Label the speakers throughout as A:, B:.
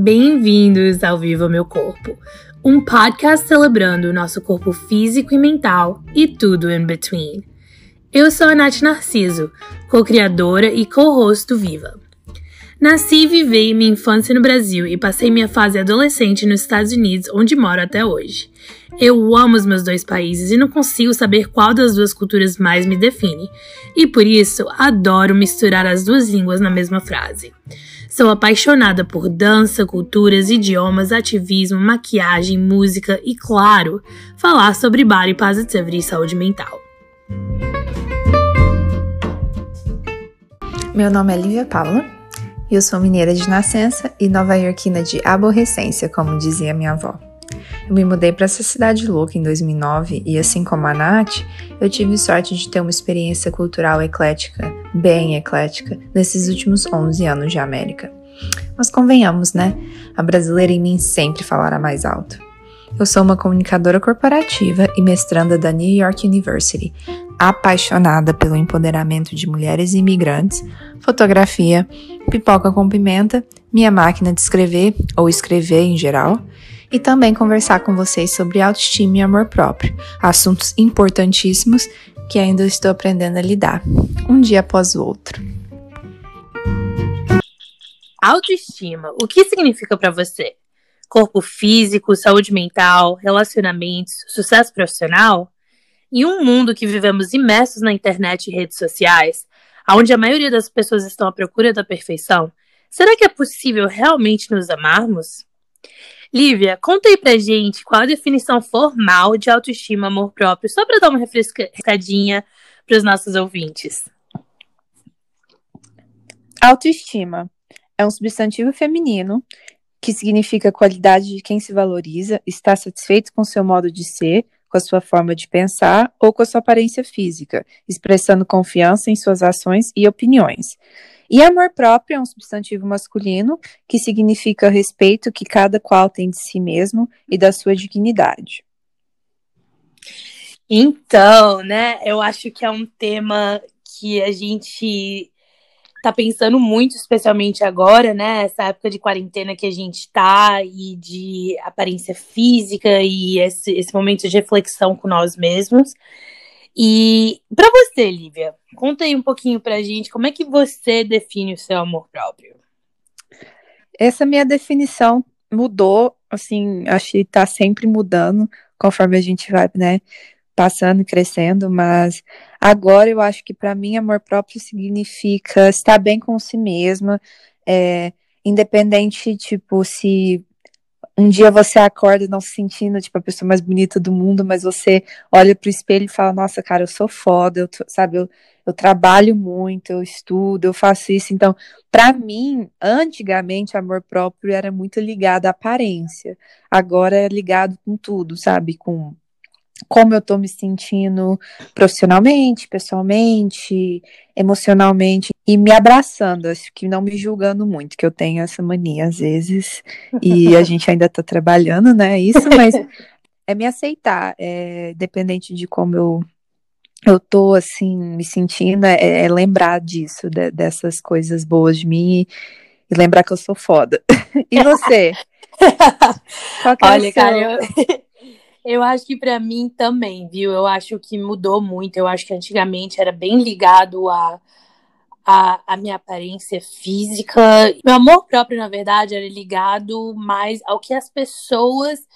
A: Bem-vindos ao Viva Meu Corpo, um podcast celebrando o nosso corpo físico e mental e tudo in between. Eu sou a Nath Narciso, co-criadora e co-host do Viva. Nasci e vivei minha infância no Brasil e passei minha fase adolescente nos Estados Unidos, onde moro até hoje. Eu amo os meus dois países e não consigo saber qual das duas culturas mais me define, e por isso adoro misturar as duas línguas na mesma frase. Sou apaixonada por dança, culturas, idiomas, ativismo, maquiagem, música e, claro, falar sobre body positivity e saúde mental.
B: Meu nome é Lívia Paula, eu sou mineira de nascença e nova-iorquina de aborrecência, como dizia minha avó. Eu me mudei para essa cidade louca em 2009 e, assim como a Nath, eu tive sorte de ter uma experiência cultural eclética, bem eclética, nesses últimos 11 anos de América. Mas convenhamos, né? A brasileira em mim sempre falará mais alto. Eu sou uma comunicadora corporativa e mestranda da New York University, apaixonada pelo empoderamento de mulheres imigrantes, fotografia, pipoca com pimenta, minha máquina de escrever ou escrever em geral, e também conversar com vocês sobre autoestima e amor próprio, assuntos importantíssimos que ainda estou aprendendo a lidar, um dia após o outro.
A: Autoestima, o que significa para você? Corpo físico, saúde mental, relacionamentos, sucesso profissional? Em um mundo que vivemos imersos na internet e redes sociais, onde a maioria das pessoas estão à procura da perfeição, será que é possível realmente nos amarmos? Lívia, conta aí pra gente qual a definição formal de autoestima amor próprio, só para dar uma refrescadinha para os nossos ouvintes.
C: Autoestima é um substantivo feminino que significa qualidade de quem se valoriza, está satisfeito com seu modo de ser, com a sua forma de pensar ou com a sua aparência física, expressando confiança em suas ações e opiniões. E amor próprio é um substantivo masculino que significa respeito que cada qual tem de si mesmo e da sua dignidade.
A: Então, né, eu acho que é um tema que a gente tá pensando muito, especialmente agora, né? Essa época de quarentena que a gente tá e de aparência física e esse, esse momento de reflexão com nós mesmos. E para você, Lívia, conta aí um pouquinho pra gente como é que você define o seu amor próprio.
C: Essa minha definição mudou, assim, acho que tá sempre mudando conforme a gente vai, né, passando e crescendo, mas agora eu acho que para mim amor próprio significa estar bem com si mesma, é, independente, tipo, se um dia você acorda não se sentindo tipo a pessoa mais bonita do mundo, mas você olha pro espelho e fala: Nossa, cara, eu sou foda, eu, sabe? Eu, eu trabalho muito, eu estudo, eu faço isso. Então, para mim, antigamente, amor próprio era muito ligado à aparência. Agora é ligado com tudo, sabe? Com como eu tô me sentindo profissionalmente, pessoalmente, emocionalmente e me abraçando, acho que não me julgando muito, que eu tenho essa mania às vezes e a gente ainda tá trabalhando, né, isso, mas é me aceitar, é, dependente de como eu eu tô assim me sentindo, é, é lembrar disso, de, dessas coisas boas de mim e, e lembrar que eu sou foda. e você?
A: É Olha, cara, eu eu acho que para mim também, viu? Eu acho que mudou muito. Eu acho que antigamente era bem ligado a, a, a minha aparência física. Meu amor próprio, na verdade, era ligado mais ao que as pessoas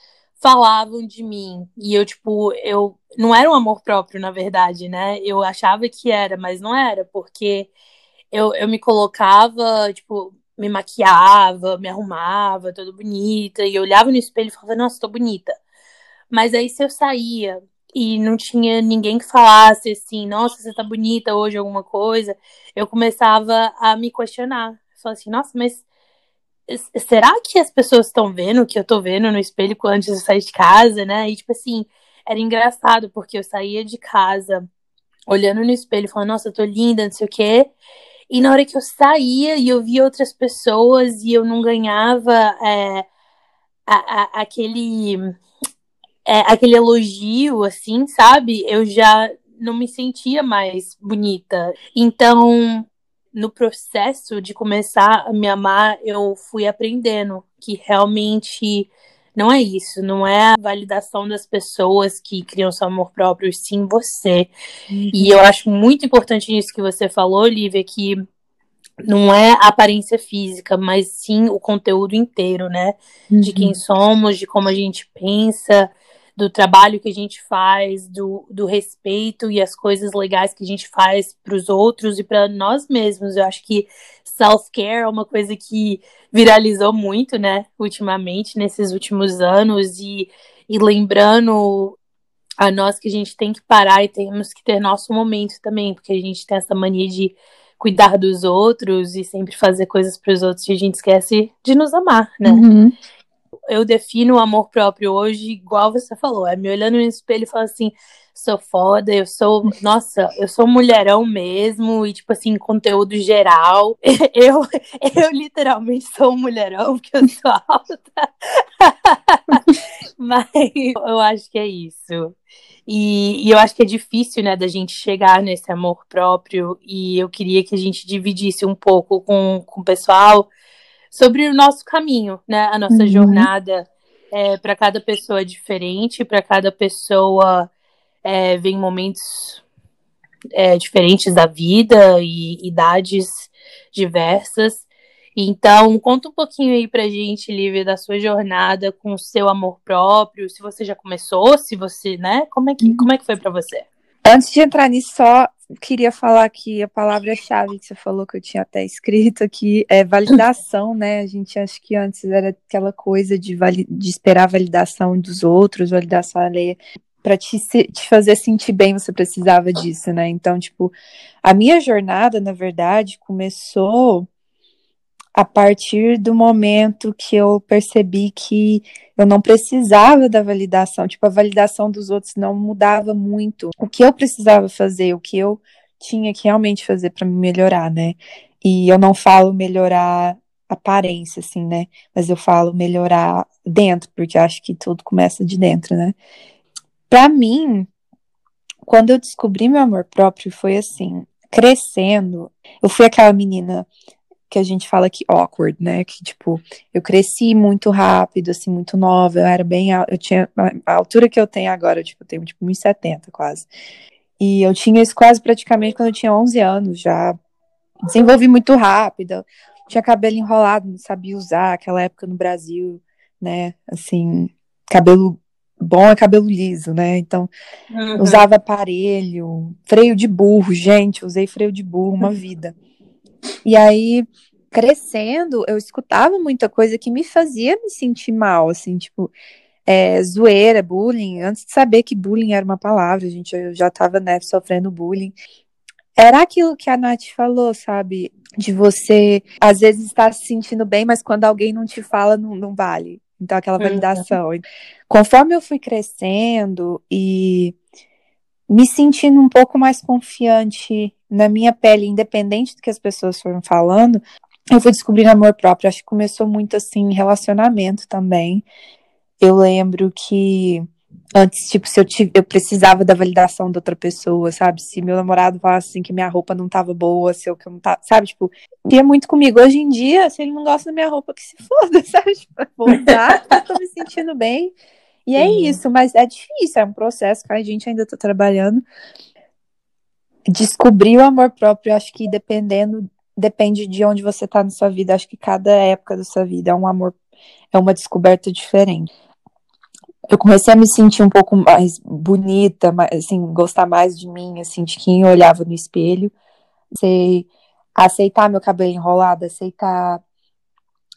A: falavam de mim. E eu, tipo, eu não era um amor próprio, na verdade, né? Eu achava que era, mas não era, porque eu, eu me colocava, tipo, me maquiava, me arrumava, toda bonita, e eu olhava no espelho e falava, nossa, tô bonita. Mas aí se eu saía e não tinha ninguém que falasse assim, nossa, você tá bonita hoje, alguma coisa, eu começava a me questionar. Falei assim, nossa, mas será que as pessoas estão vendo o que eu tô vendo no espelho antes de sair de casa, né? E tipo assim, era engraçado, porque eu saía de casa olhando no espelho, falando, nossa, eu tô linda, não sei o quê. E na hora que eu saía e eu via outras pessoas e eu não ganhava é, a, a, aquele é, aquele elogio, assim, sabe? Eu já não me sentia mais bonita. Então, no processo de começar a me amar, eu fui aprendendo que realmente não é isso, não é a validação das pessoas que criam seu amor próprio, sim você. Uhum. E eu acho muito importante isso que você falou, Lívia, que não é a aparência física, mas sim o conteúdo inteiro, né? Uhum. De quem somos, de como a gente pensa, do trabalho que a gente faz, do, do respeito e as coisas legais que a gente faz para os outros e para nós mesmos. Eu acho que self-care é uma coisa que viralizou muito, né, ultimamente, nesses últimos anos, e, e lembrando a nós que a gente tem que parar e temos que ter nosso momento também, porque a gente tem essa mania de cuidar dos outros e sempre fazer coisas para os outros e a gente esquece de nos amar, né? Uhum eu defino o amor próprio hoje igual você falou, é me olhando no espelho e falando assim, sou foda, eu sou, nossa, eu sou mulherão mesmo, e tipo assim, conteúdo geral. Eu, eu literalmente sou um mulherão, porque eu sou alta. Mas eu acho que é isso. E, e, eu acho que é difícil, né, da gente chegar nesse amor próprio, e eu queria que a gente dividisse um pouco com, com o pessoal sobre o nosso caminho, né? A nossa uhum. jornada é, para cada pessoa é diferente, para cada pessoa é, vem momentos é, diferentes da vida e idades diversas. Então, conta um pouquinho aí pra gente, Lívia, da sua jornada com o seu amor próprio, se você já começou, se você, né? Como é que, uhum. como é que foi para você?
C: Antes de entrar nisso, só queria falar que a palavra-chave que você falou, que eu tinha até escrito aqui, é validação, né? A gente acha que antes era aquela coisa de, de esperar a validação dos outros, validação alheia. Para te, te fazer sentir bem, você precisava disso, né? Então, tipo, a minha jornada, na verdade, começou a partir do momento que eu percebi que eu não precisava da validação, tipo, a validação dos outros não mudava muito. O que eu precisava fazer, o que eu tinha que realmente fazer para me melhorar, né? E eu não falo melhorar aparência, assim, né? Mas eu falo melhorar dentro, porque acho que tudo começa de dentro, né? Para mim, quando eu descobri meu amor próprio, foi assim, crescendo. Eu fui aquela menina que a gente fala que awkward, né? Que tipo, eu cresci muito rápido, assim, muito nova, eu era bem, eu tinha a altura que eu tenho agora, tipo, eu tenho tipo 1,70 quase. E eu tinha isso quase praticamente quando eu tinha 11 anos, já desenvolvi muito rápido, tinha cabelo enrolado, não sabia usar, aquela época no Brasil, né? Assim, cabelo bom é cabelo liso, né? Então, uhum. usava aparelho, freio de burro, gente, usei freio de burro uma vida. E aí, crescendo, eu escutava muita coisa que me fazia me sentir mal, assim, tipo, é, zoeira, bullying. Antes de saber que bullying era uma palavra, gente, eu já tava, né, sofrendo bullying. Era aquilo que a Nath falou, sabe? De você, às vezes, estar se sentindo bem, mas quando alguém não te fala, não, não vale. Então, aquela uhum. validação. Uhum. Conforme eu fui crescendo e me sentindo um pouco mais confiante na minha pele, independente do que as pessoas foram falando, eu fui descobrindo amor próprio. Acho que começou muito assim em relacionamento também. Eu lembro que antes, tipo, se eu, tive, eu precisava da validação da outra pessoa, sabe? Se meu namorado falasse assim que minha roupa não tava boa, se eu que eu não tava, sabe? Tipo, ia muito comigo. Hoje em dia, se ele não gosta da minha roupa, que se foda, sabe? Tipo, vou usar, eu tô me sentindo bem. E é isso, mas é difícil, é um processo que a gente ainda tá trabalhando descobrir o amor próprio, acho que dependendo, depende de onde você está na sua vida. Acho que cada época da sua vida é um amor, é uma descoberta diferente. Eu comecei a me sentir um pouco mais bonita, mais, assim, gostar mais de mim, assim, de quem olhava no espelho. Sei aceitar meu cabelo enrolado, aceitar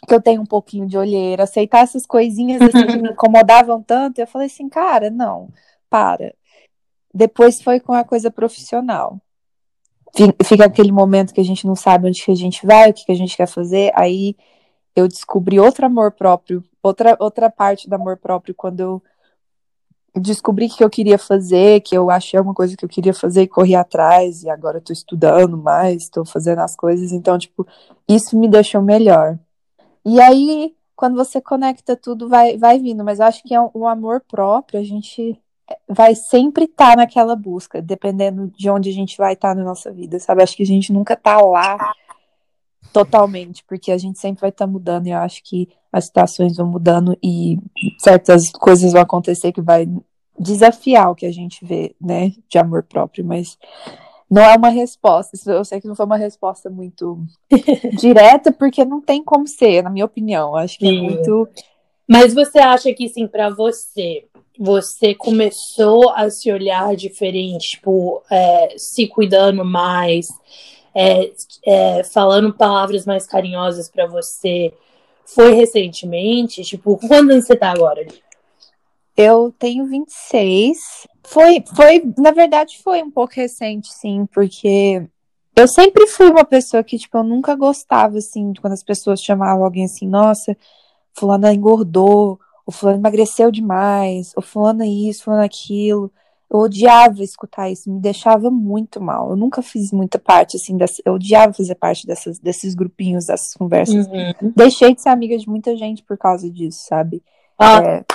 C: que eu tenho um pouquinho de olheira, aceitar essas coisinhas assim, que me incomodavam tanto. Eu falei assim, cara, não, para. Depois foi com a coisa profissional. Fica aquele momento que a gente não sabe onde que a gente vai, o que, que a gente quer fazer. Aí eu descobri outro amor próprio, outra, outra parte do amor próprio, quando eu descobri que eu queria fazer, que eu achei uma coisa que eu queria fazer e corri atrás, e agora eu tô estudando mais, tô fazendo as coisas, então, tipo, isso me deixou melhor. E aí, quando você conecta tudo, vai, vai vindo, mas eu acho que é um amor próprio, a gente vai sempre estar tá naquela busca, dependendo de onde a gente vai estar tá na nossa vida, sabe? Acho que a gente nunca tá lá totalmente, porque a gente sempre vai estar tá mudando e eu acho que as situações vão mudando e certas coisas vão acontecer que vai desafiar o que a gente vê, né, de amor próprio, mas não é uma resposta. Eu sei que não foi uma resposta muito direta, porque não tem como ser, na minha opinião. Acho que é Sim. é muito.
A: Mas você acha que, sim, para você, você começou a se olhar diferente, tipo, é, se cuidando mais, é, é, falando palavras mais carinhosas para você, foi recentemente? Tipo, quando você tá agora?
C: Eu tenho 26. Foi, foi, na verdade, foi um pouco recente, sim, porque eu sempre fui uma pessoa que, tipo, eu nunca gostava, assim, quando as pessoas chamavam alguém assim, nossa, fulana engordou, o fulano emagreceu demais, o fulano isso, fulano aquilo. Eu odiava escutar isso, me deixava muito mal. Eu nunca fiz muita parte, assim, dessa, eu odiava fazer parte dessas, desses grupinhos, dessas conversas. Uhum. Deixei de ser amiga de muita gente por causa disso, sabe?
A: Ah. É...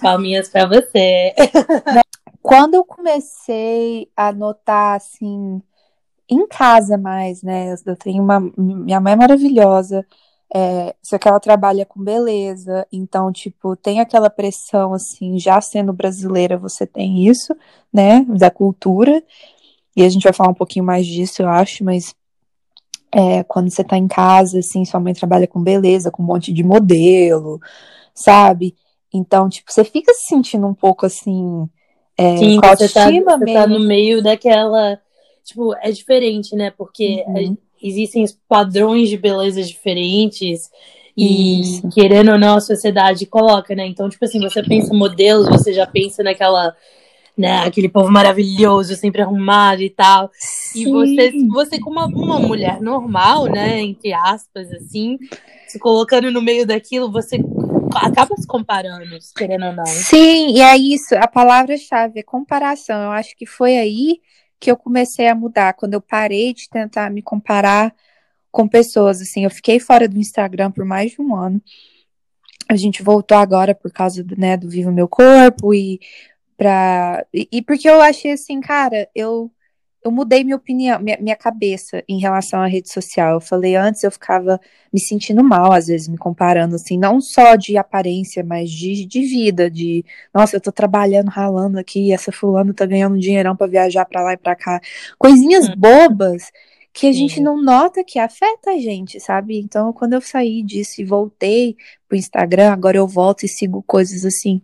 A: Palminhas pra você.
C: Quando eu comecei a notar, assim, em casa mais, né? Eu tenho uma. Minha mãe é maravilhosa. É, só que ela trabalha com beleza, então, tipo, tem aquela pressão, assim, já sendo brasileira, você tem isso, né, da cultura, e a gente vai falar um pouquinho mais disso, eu acho, mas é, quando você tá em casa, assim, sua mãe trabalha com beleza, com um monte de modelo, sabe? Então, tipo, você fica se sentindo um pouco, assim, é,
A: Sim, você tá, você tá no meio daquela, tipo, é diferente, né, porque... Uhum existem padrões de beleza diferentes e Isso. querendo ou não a sociedade coloca, né? Então, tipo assim, você pensa modelos, você já pensa naquela né, aquele povo maravilhoso, sempre arrumado e tal. Sim. E você, você como uma, uma, mulher normal, né, entre aspas, assim, se colocando no meio daquilo, você acaba se comparando, querendo ou não.
C: Sim, e é isso, a palavra-chave é comparação. Eu acho que foi aí que eu comecei a mudar, quando eu parei de tentar me comparar com pessoas, assim, eu fiquei fora do Instagram por mais de um ano. A gente voltou agora por causa do, né, do Vivo Meu Corpo e pra. E, e porque eu achei assim, cara, eu eu mudei minha opinião, minha, minha, cabeça em relação à rede social. Eu falei antes, eu ficava me sentindo mal, às vezes, me comparando, assim, não só de aparência, mas de, de vida, de, nossa, eu tô trabalhando, ralando aqui, essa fulano tá ganhando um dinheirão para viajar para lá e pra cá. Coisinhas hum. bobas que a gente não nota que afeta a gente, sabe? Então, quando eu saí disso e voltei pro Instagram, agora eu volto e sigo coisas assim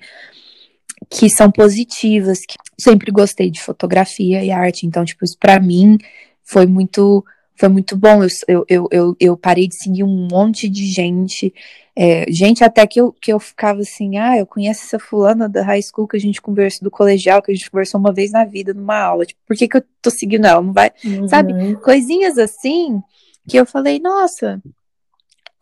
C: que são positivas, que sempre gostei de fotografia e arte, então, tipo, isso pra mim foi muito foi muito bom. Eu, eu, eu, eu parei de seguir um monte de gente, é, gente até que eu, que eu ficava assim, ah, eu conheço essa fulana da high school que a gente conversou, do colegial, que a gente conversou uma vez na vida, numa aula, tipo, por que que eu tô seguindo ela? Não vai, uhum. sabe? Coisinhas assim, que eu falei, nossa,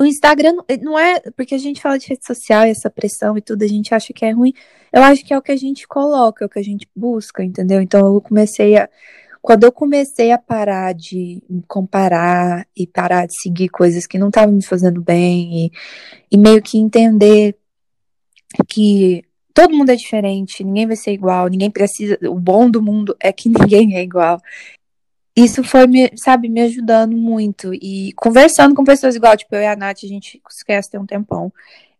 C: o Instagram não é porque a gente fala de rede social e essa pressão e tudo, a gente acha que é ruim. Eu acho que é o que a gente coloca, é o que a gente busca, entendeu? Então eu comecei a quando eu comecei a parar de comparar e parar de seguir coisas que não estavam me fazendo bem e, e meio que entender que todo mundo é diferente, ninguém vai ser igual, ninguém precisa. O bom do mundo é que ninguém é igual isso foi, me, sabe, me ajudando muito. E conversando com pessoas igual, tipo, eu e a Nath, a gente conhece tem um tempão.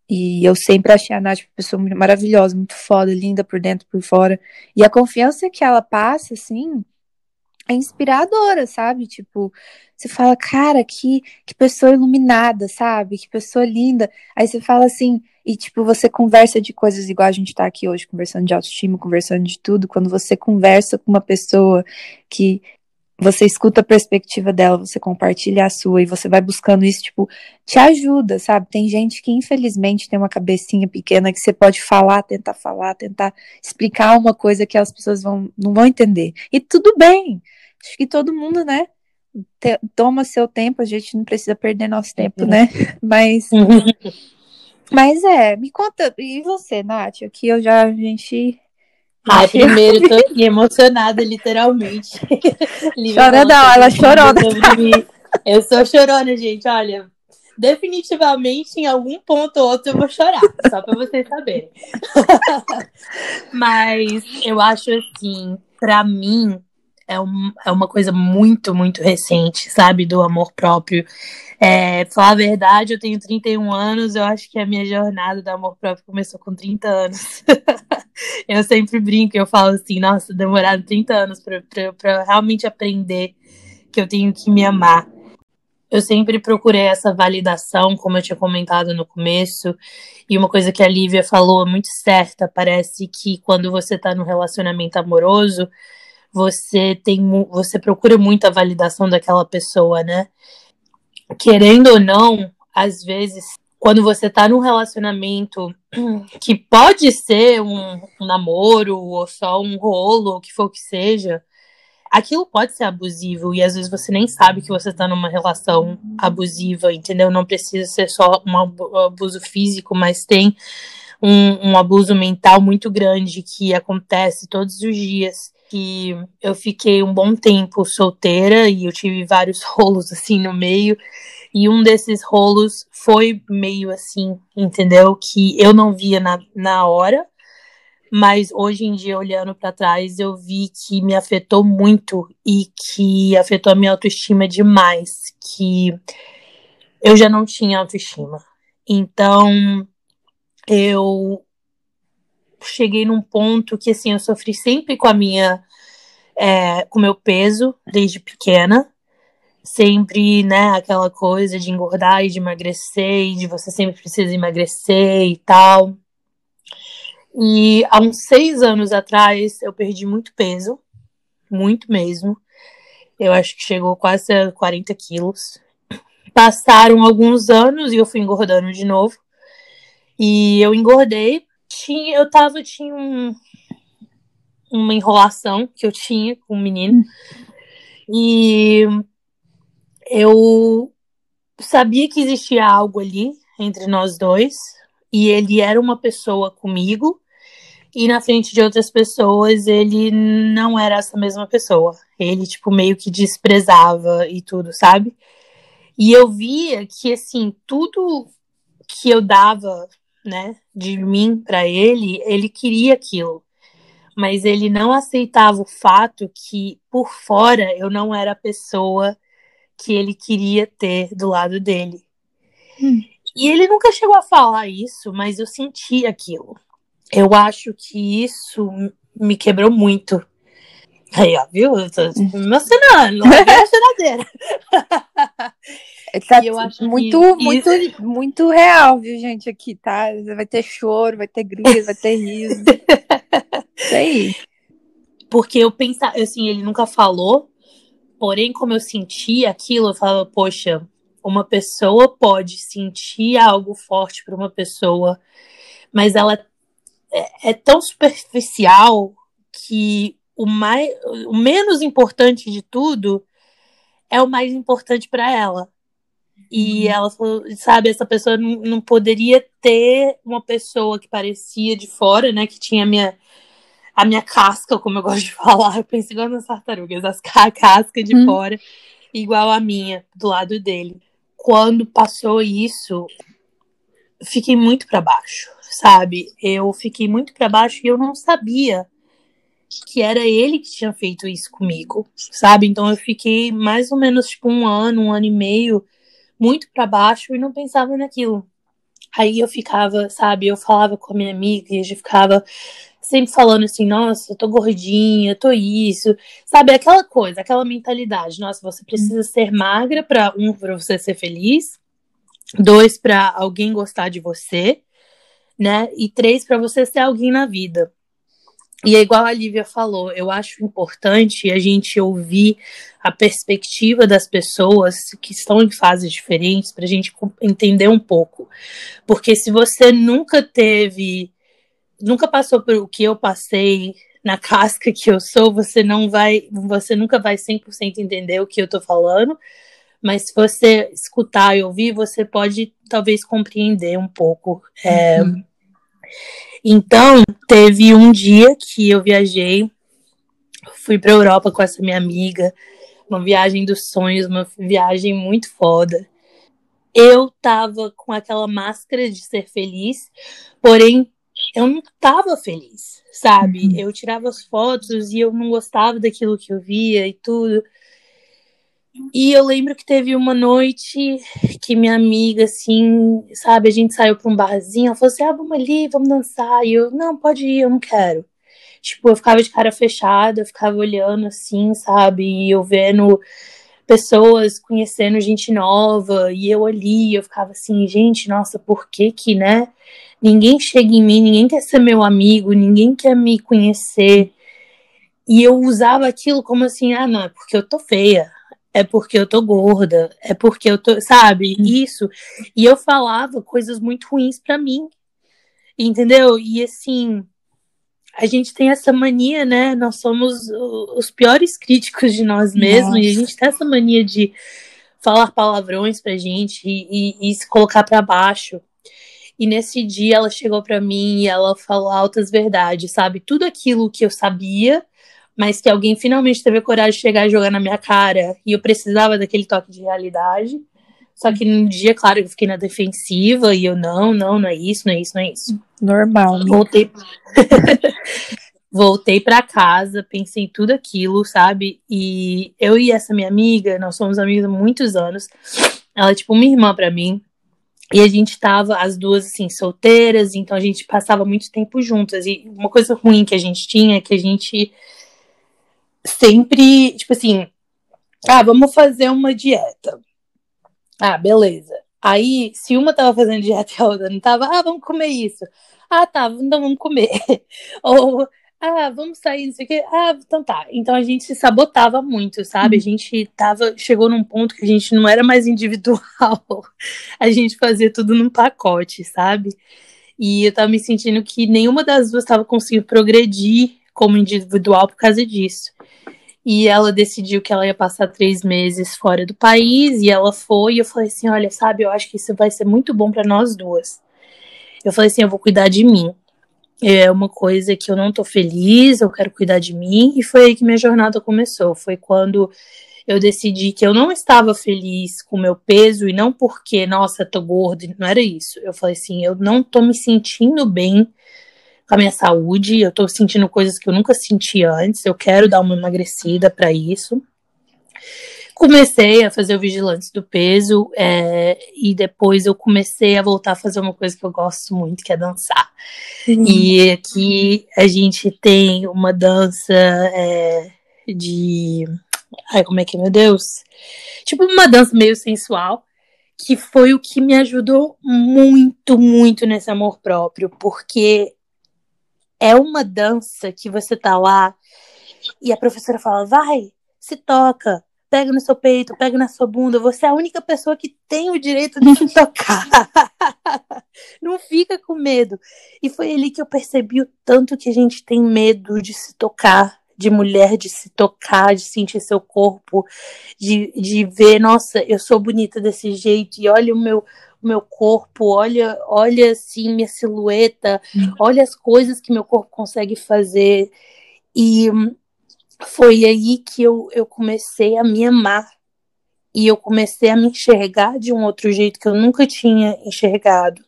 C: E eu sempre achei a Nath uma pessoa maravilhosa, muito foda, linda por dentro, por fora. E a confiança que ela passa, assim, é inspiradora, sabe? Tipo, você fala, cara, que, que pessoa iluminada, sabe? Que pessoa linda. Aí você fala assim, e tipo, você conversa de coisas igual a gente tá aqui hoje, conversando de autoestima, conversando de tudo. Quando você conversa com uma pessoa que você escuta a perspectiva dela, você compartilha a sua e você vai buscando isso, tipo, te ajuda, sabe? Tem gente que infelizmente tem uma cabecinha pequena que você pode falar, tentar falar, tentar explicar uma coisa que as pessoas vão, não vão entender. E tudo bem. Acho que todo mundo, né? Te, toma seu tempo, a gente não precisa perder nosso tempo, né? Mas Mas é, me conta, e você, Nath? Aqui eu já a gente
A: Ai, primeiro, tô aqui emocionada, literalmente.
C: Chora não, ela chorou.
A: Eu sou chorona, gente, olha. Definitivamente, em algum ponto ou outro, eu vou chorar, só pra vocês saberem. Mas eu acho assim, pra mim, é, um, é uma coisa muito, muito recente, sabe? Do amor próprio. É, falar a verdade, eu tenho 31 anos, eu acho que a minha jornada do amor próprio começou com 30 anos. eu sempre brinco, eu falo assim, nossa, demoraram 30 anos para realmente aprender que eu tenho que me amar. Eu sempre procurei essa validação, como eu tinha comentado no começo, e uma coisa que a Lívia falou é muito certa, parece que quando você está num relacionamento amoroso, você tem você procura muito a validação daquela pessoa, né? Querendo ou não, às vezes, quando você tá num relacionamento que pode ser um, um namoro ou só um rolo, o que for que seja, aquilo pode ser abusivo e às vezes você nem sabe que você tá numa relação abusiva, entendeu? Não precisa ser só um abuso físico, mas tem um, um abuso mental muito grande que acontece todos os dias que eu fiquei um bom tempo solteira e eu tive vários rolos assim no meio. E um desses rolos foi meio assim, entendeu? Que eu não via na, na hora, mas hoje em dia, olhando para trás, eu vi que me afetou muito e que afetou a minha autoestima demais. Que eu já não tinha autoestima. Então, eu cheguei num ponto que assim eu sofri sempre com a minha é, com meu peso desde pequena. Sempre né aquela coisa de engordar e de emagrecer e de você sempre precisa emagrecer e tal. E há uns seis anos atrás eu perdi muito peso muito mesmo. Eu acho que chegou quase a 40 quilos. Passaram alguns anos e eu fui engordando de novo. E eu engordei tinha, eu tava, tinha um, uma enrolação que eu tinha com o um menino. E eu sabia que existia algo ali entre nós dois. E ele era uma pessoa comigo. E na frente de outras pessoas, ele não era essa mesma pessoa. Ele, tipo, meio que desprezava e tudo, sabe? E eu via que, assim, tudo que eu dava né, de mim para ele, ele queria aquilo. Mas ele não aceitava o fato que por fora eu não era a pessoa que ele queria ter do lado dele. Hum. E ele nunca chegou a falar isso, mas eu senti aquilo. Eu acho que isso me quebrou muito. Aí, ó, viu? Eu tô me emocionando, lá a geladeira.
C: Tá muito, muito, isso... muito real, viu, gente, aqui, tá? Vai ter choro, vai ter grito, vai ter riso. Isso aí.
A: Porque eu pensava, assim, ele nunca falou, porém, como eu sentia aquilo, eu falava, poxa, uma pessoa pode sentir algo forte para uma pessoa, mas ela é, é tão superficial que o, mais, o menos importante de tudo é o mais importante para ela. E uhum. ela falou, sabe, essa pessoa não, não, poderia ter uma pessoa que parecia de fora, né? Que tinha a minha, a minha casca, como eu gosto de falar. Eu penso igual nas tartarugas, as, a casca de uhum. fora, igual a minha, do lado dele. Quando passou isso, fiquei muito para baixo, sabe? Eu fiquei muito para baixo e eu não sabia que era ele que tinha feito isso comigo, sabe? Então eu fiquei mais ou menos tipo um ano, um ano e meio muito para baixo e não pensava naquilo. Aí eu ficava, sabe, eu falava com a minha amiga e a gente ficava sempre falando assim, nossa, eu tô gordinha, tô isso, sabe, aquela coisa, aquela mentalidade, nossa, você precisa ser magra para um para você ser feliz, dois para alguém gostar de você, né? E três para você ser alguém na vida. E é igual a Lívia falou, eu acho importante a gente ouvir a perspectiva das pessoas que estão em fases diferentes para a gente entender um pouco. Porque se você nunca teve, nunca passou por o que eu passei na casca que eu sou, você não vai, você nunca vai 100% entender o que eu tô falando. Mas se você escutar e ouvir, você pode talvez compreender um pouco. É, uhum. Então, teve um dia que eu viajei, fui para Europa com essa minha amiga, uma viagem dos sonhos, uma viagem muito foda. Eu tava com aquela máscara de ser feliz, porém eu não tava feliz, sabe? Uhum. Eu tirava as fotos e eu não gostava daquilo que eu via e tudo. E eu lembro que teve uma noite que minha amiga, assim, sabe, a gente saiu pra um barzinho, ela falou assim: ah, vamos ali, vamos dançar. E eu, não, pode ir, eu não quero. Tipo, eu ficava de cara fechada, eu ficava olhando assim, sabe, e eu vendo pessoas, conhecendo gente nova, e eu ali, eu ficava assim, gente, nossa, por que que, né? Ninguém chega em mim, ninguém quer ser meu amigo, ninguém quer me conhecer. E eu usava aquilo como assim, ah, não, é porque eu tô feia, é porque eu tô gorda, é porque eu tô, sabe, hum. isso. E eu falava coisas muito ruins para mim, entendeu? E assim, a gente tem essa mania, né? Nós somos os piores críticos de nós mesmos Nossa. e a gente tem essa mania de falar palavrões pra gente e, e, e se colocar para baixo. E nesse dia ela chegou para mim e ela falou altas verdades, sabe? Tudo aquilo que eu sabia, mas que alguém finalmente teve coragem de chegar e jogar na minha cara e eu precisava daquele toque de realidade. Só que no dia, claro, eu fiquei na defensiva e eu, não, não, não é isso, não é isso, não é isso.
C: Normal. Né?
A: Voltei. Voltei para casa, pensei em tudo aquilo, sabe? E eu e essa minha amiga, nós somos amigas há muitos anos. Ela é tipo uma irmã para mim. E a gente tava, as duas, assim, solteiras, então a gente passava muito tempo juntas. E uma coisa ruim que a gente tinha é que a gente sempre, tipo assim, ah, vamos fazer uma dieta. Ah, beleza. Aí, se uma tava fazendo dieta e a outra não tava, ah, vamos comer isso. Ah, tá, então vamos comer. Ou, ah, vamos sair, não sei o quê. Ah, então tá. Então a gente se sabotava muito, sabe? A uhum. gente tava, chegou num ponto que a gente não era mais individual. A gente fazia tudo num pacote, sabe? E eu tava me sentindo que nenhuma das duas tava conseguindo progredir como individual por causa disso. E ela decidiu que ela ia passar três meses fora do país e ela foi. E eu falei assim: olha, sabe, eu acho que isso vai ser muito bom para nós duas. Eu falei assim: eu vou cuidar de mim. É uma coisa que eu não tô feliz, eu quero cuidar de mim. E foi aí que minha jornada começou. Foi quando eu decidi que eu não estava feliz com meu peso e não porque, nossa, tô gorda, não era isso. Eu falei assim: eu não tô me sentindo bem a minha saúde, eu tô sentindo coisas que eu nunca senti antes, eu quero dar uma emagrecida para isso. Comecei a fazer o vigilante do peso é, e depois eu comecei a voltar a fazer uma coisa que eu gosto muito, que é dançar. Uhum. E aqui a gente tem uma dança é, de. Ai, como é que é, meu Deus? Tipo uma dança meio sensual, que foi o que me ajudou muito, muito nesse amor próprio, porque é uma dança que você tá lá e a professora fala: vai, se toca, pega no seu peito, pega na sua bunda. Você é a única pessoa que tem o direito de se tocar. Não fica com medo. E foi ali que eu percebi o tanto que a gente tem medo de se tocar, de mulher, de se tocar, de sentir seu corpo, de, de ver, nossa, eu sou bonita desse jeito, e olha o meu, meu corpo, olha, olha assim minha silhueta, olha as coisas que meu corpo consegue fazer. E foi aí que eu, eu comecei a me amar. E eu comecei a me enxergar de um outro jeito que eu nunca tinha enxergado.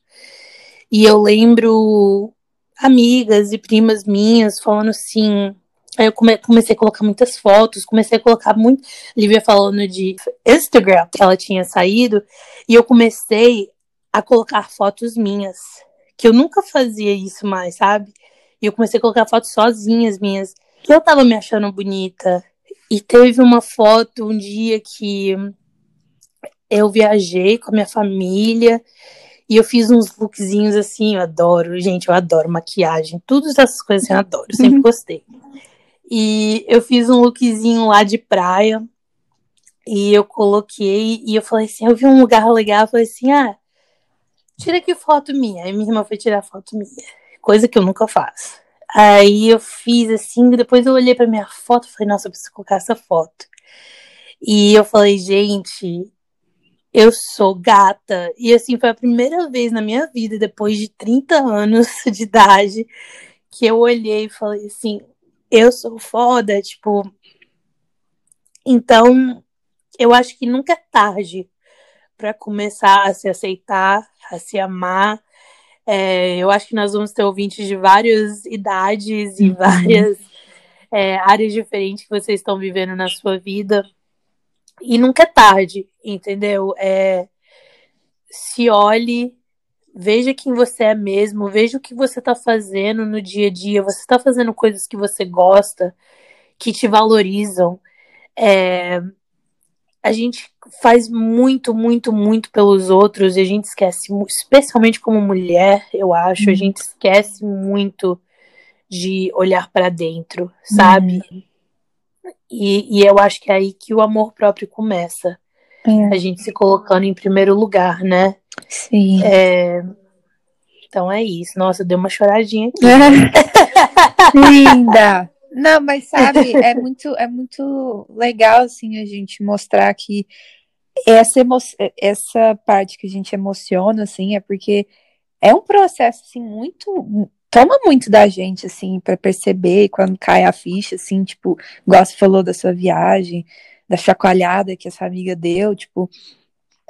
A: E eu lembro amigas e primas minhas falando assim. Aí eu comecei a colocar muitas fotos, comecei a colocar muito. Lívia falando de Instagram, que ela tinha saído, e eu comecei a colocar fotos minhas, que eu nunca fazia isso mais, sabe? E eu comecei a colocar fotos sozinhas minhas, que eu tava me achando bonita. E teve uma foto um dia que eu viajei com a minha família e eu fiz uns lookzinhos assim, eu adoro, gente, eu adoro maquiagem, todas essas coisas eu adoro, sempre gostei. E eu fiz um lookzinho lá de praia e eu coloquei e eu falei assim, eu vi um lugar legal, eu falei assim, ah, tira aqui foto minha. Aí minha irmã foi tirar foto minha, coisa que eu nunca faço. Aí eu fiz assim, depois eu olhei pra minha foto falei, nossa, eu preciso colocar essa foto. E eu falei, gente, eu sou gata. E assim, foi a primeira vez na minha vida, depois de 30 anos de idade, que eu olhei e falei assim, eu sou foda, tipo. Então, eu acho que nunca é tarde para começar a se aceitar, a se amar, É, eu acho que nós vamos ter ouvintes de várias idades e uhum. várias é, áreas diferentes que vocês estão vivendo na sua vida. E nunca é tarde, entendeu? É, se olhe, veja quem você é mesmo, veja o que você está fazendo no dia a dia. Você está fazendo coisas que você gosta, que te valorizam. É, a gente faz muito, muito, muito pelos outros e a gente esquece, especialmente como mulher, eu acho, a uhum. gente esquece muito de olhar para dentro, sabe? Uhum. E, e eu acho que é aí que o amor próprio começa. É. A gente se colocando em primeiro lugar, né?
C: Sim.
A: É... Então é isso. Nossa, deu uma choradinha aqui.
C: Linda! Não, mas sabe, é muito, é muito legal assim a gente mostrar que essa, emo essa parte que a gente emociona, assim, é porque é um processo assim muito toma muito da gente assim para perceber quando cai a ficha, assim, tipo, igual você falou da sua viagem, da chacoalhada que essa amiga deu, tipo,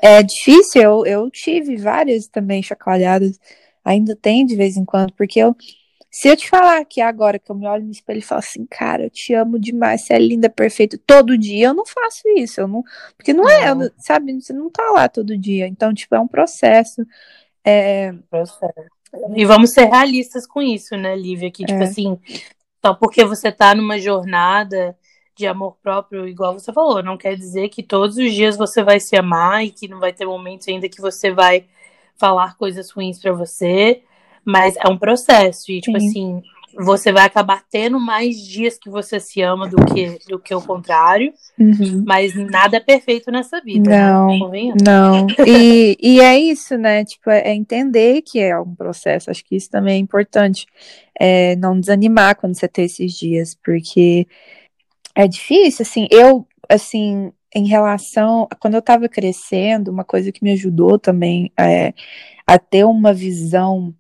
C: é difícil, eu, eu tive várias também chacoalhadas, ainda tem de vez em quando, porque eu se eu te falar que agora que eu me olho no espelho e falo assim, cara, eu te amo demais, você é linda, perfeita, todo dia, eu não faço isso, eu não, porque não, é, não. é, sabe, você não tá lá todo dia, então, tipo, é um processo. É...
A: processo. E vamos ser realistas com isso, né, Lívia, que, tipo é. assim, só porque você tá numa jornada de amor próprio, igual você falou, não quer dizer que todos os dias você vai se amar e que não vai ter momentos ainda que você vai falar coisas ruins para você, mas é um processo. E, tipo Sim. assim, você vai acabar tendo mais dias que você se ama do que, do que o contrário. Uhum. Mas nada é perfeito nessa vida.
C: Né? Não, né? não. E, e é isso, né? Tipo, é entender que é um processo. Acho que isso também é importante. É não desanimar quando você tem esses dias, porque é difícil, assim, eu, assim, em relação, quando eu tava crescendo, uma coisa que me ajudou também é, a ter uma visão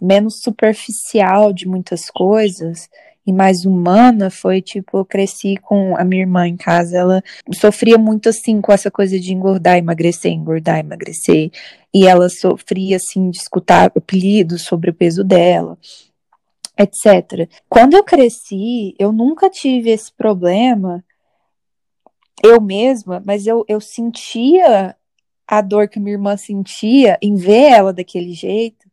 C: menos superficial de muitas coisas e mais humana foi tipo eu cresci com a minha irmã em casa ela sofria muito assim com essa coisa de engordar emagrecer engordar emagrecer e ela sofria assim de escutar apelidos sobre o peso dela etc quando eu cresci eu nunca tive esse problema eu mesma mas eu, eu sentia a dor que minha irmã sentia em ver ela daquele jeito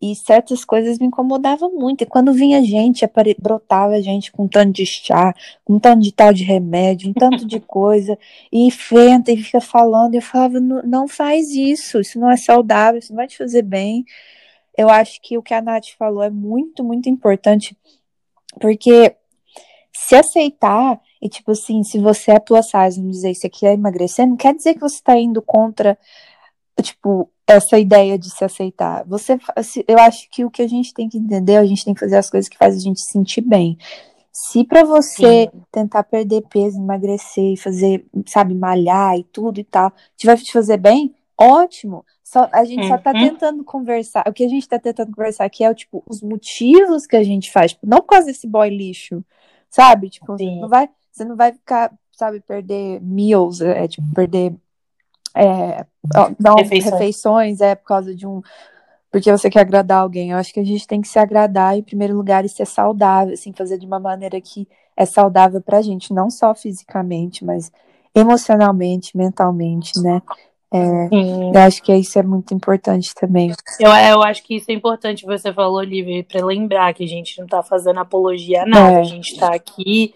C: e certas coisas me incomodavam muito. E quando vinha gente, apare... brotava gente com tanto de chá, com tanto de tal de remédio, um tanto de coisa, e enfrenta e fica falando. Eu falava, não faz isso, isso não é saudável, isso não vai te fazer bem. Eu acho que o que a Nath falou é muito, muito importante, porque se aceitar, e tipo assim, se você é plus size, vamos dizer, você quer emagrecer, não quer dizer que você está indo contra, tipo, essa ideia de se aceitar. Você, eu acho que o que a gente tem que entender, a gente tem que fazer as coisas que fazem a gente se sentir bem. Se para você Sim. tentar perder peso, emagrecer, fazer, sabe, malhar e tudo e tal, vai te fazer bem, ótimo. Só, a gente uhum. só tá uhum. tentando conversar. O que a gente tá tentando conversar aqui é, tipo, os motivos que a gente faz. Tipo, não por causa desse boy lixo, sabe? Tipo, não vai, você não vai ficar, sabe, perder meals, é, tipo, perder é, não, refeições. refeições é por causa de um porque você quer agradar alguém. Eu acho que a gente tem que se agradar em primeiro lugar e ser saudável, assim, fazer de uma maneira que é saudável pra gente, não só fisicamente, mas emocionalmente, mentalmente, né? É, eu acho que isso é muito importante também.
A: Eu, eu acho que isso é importante, você falou, Olivia, para lembrar que a gente não tá fazendo apologia a nada, é. a gente tá aqui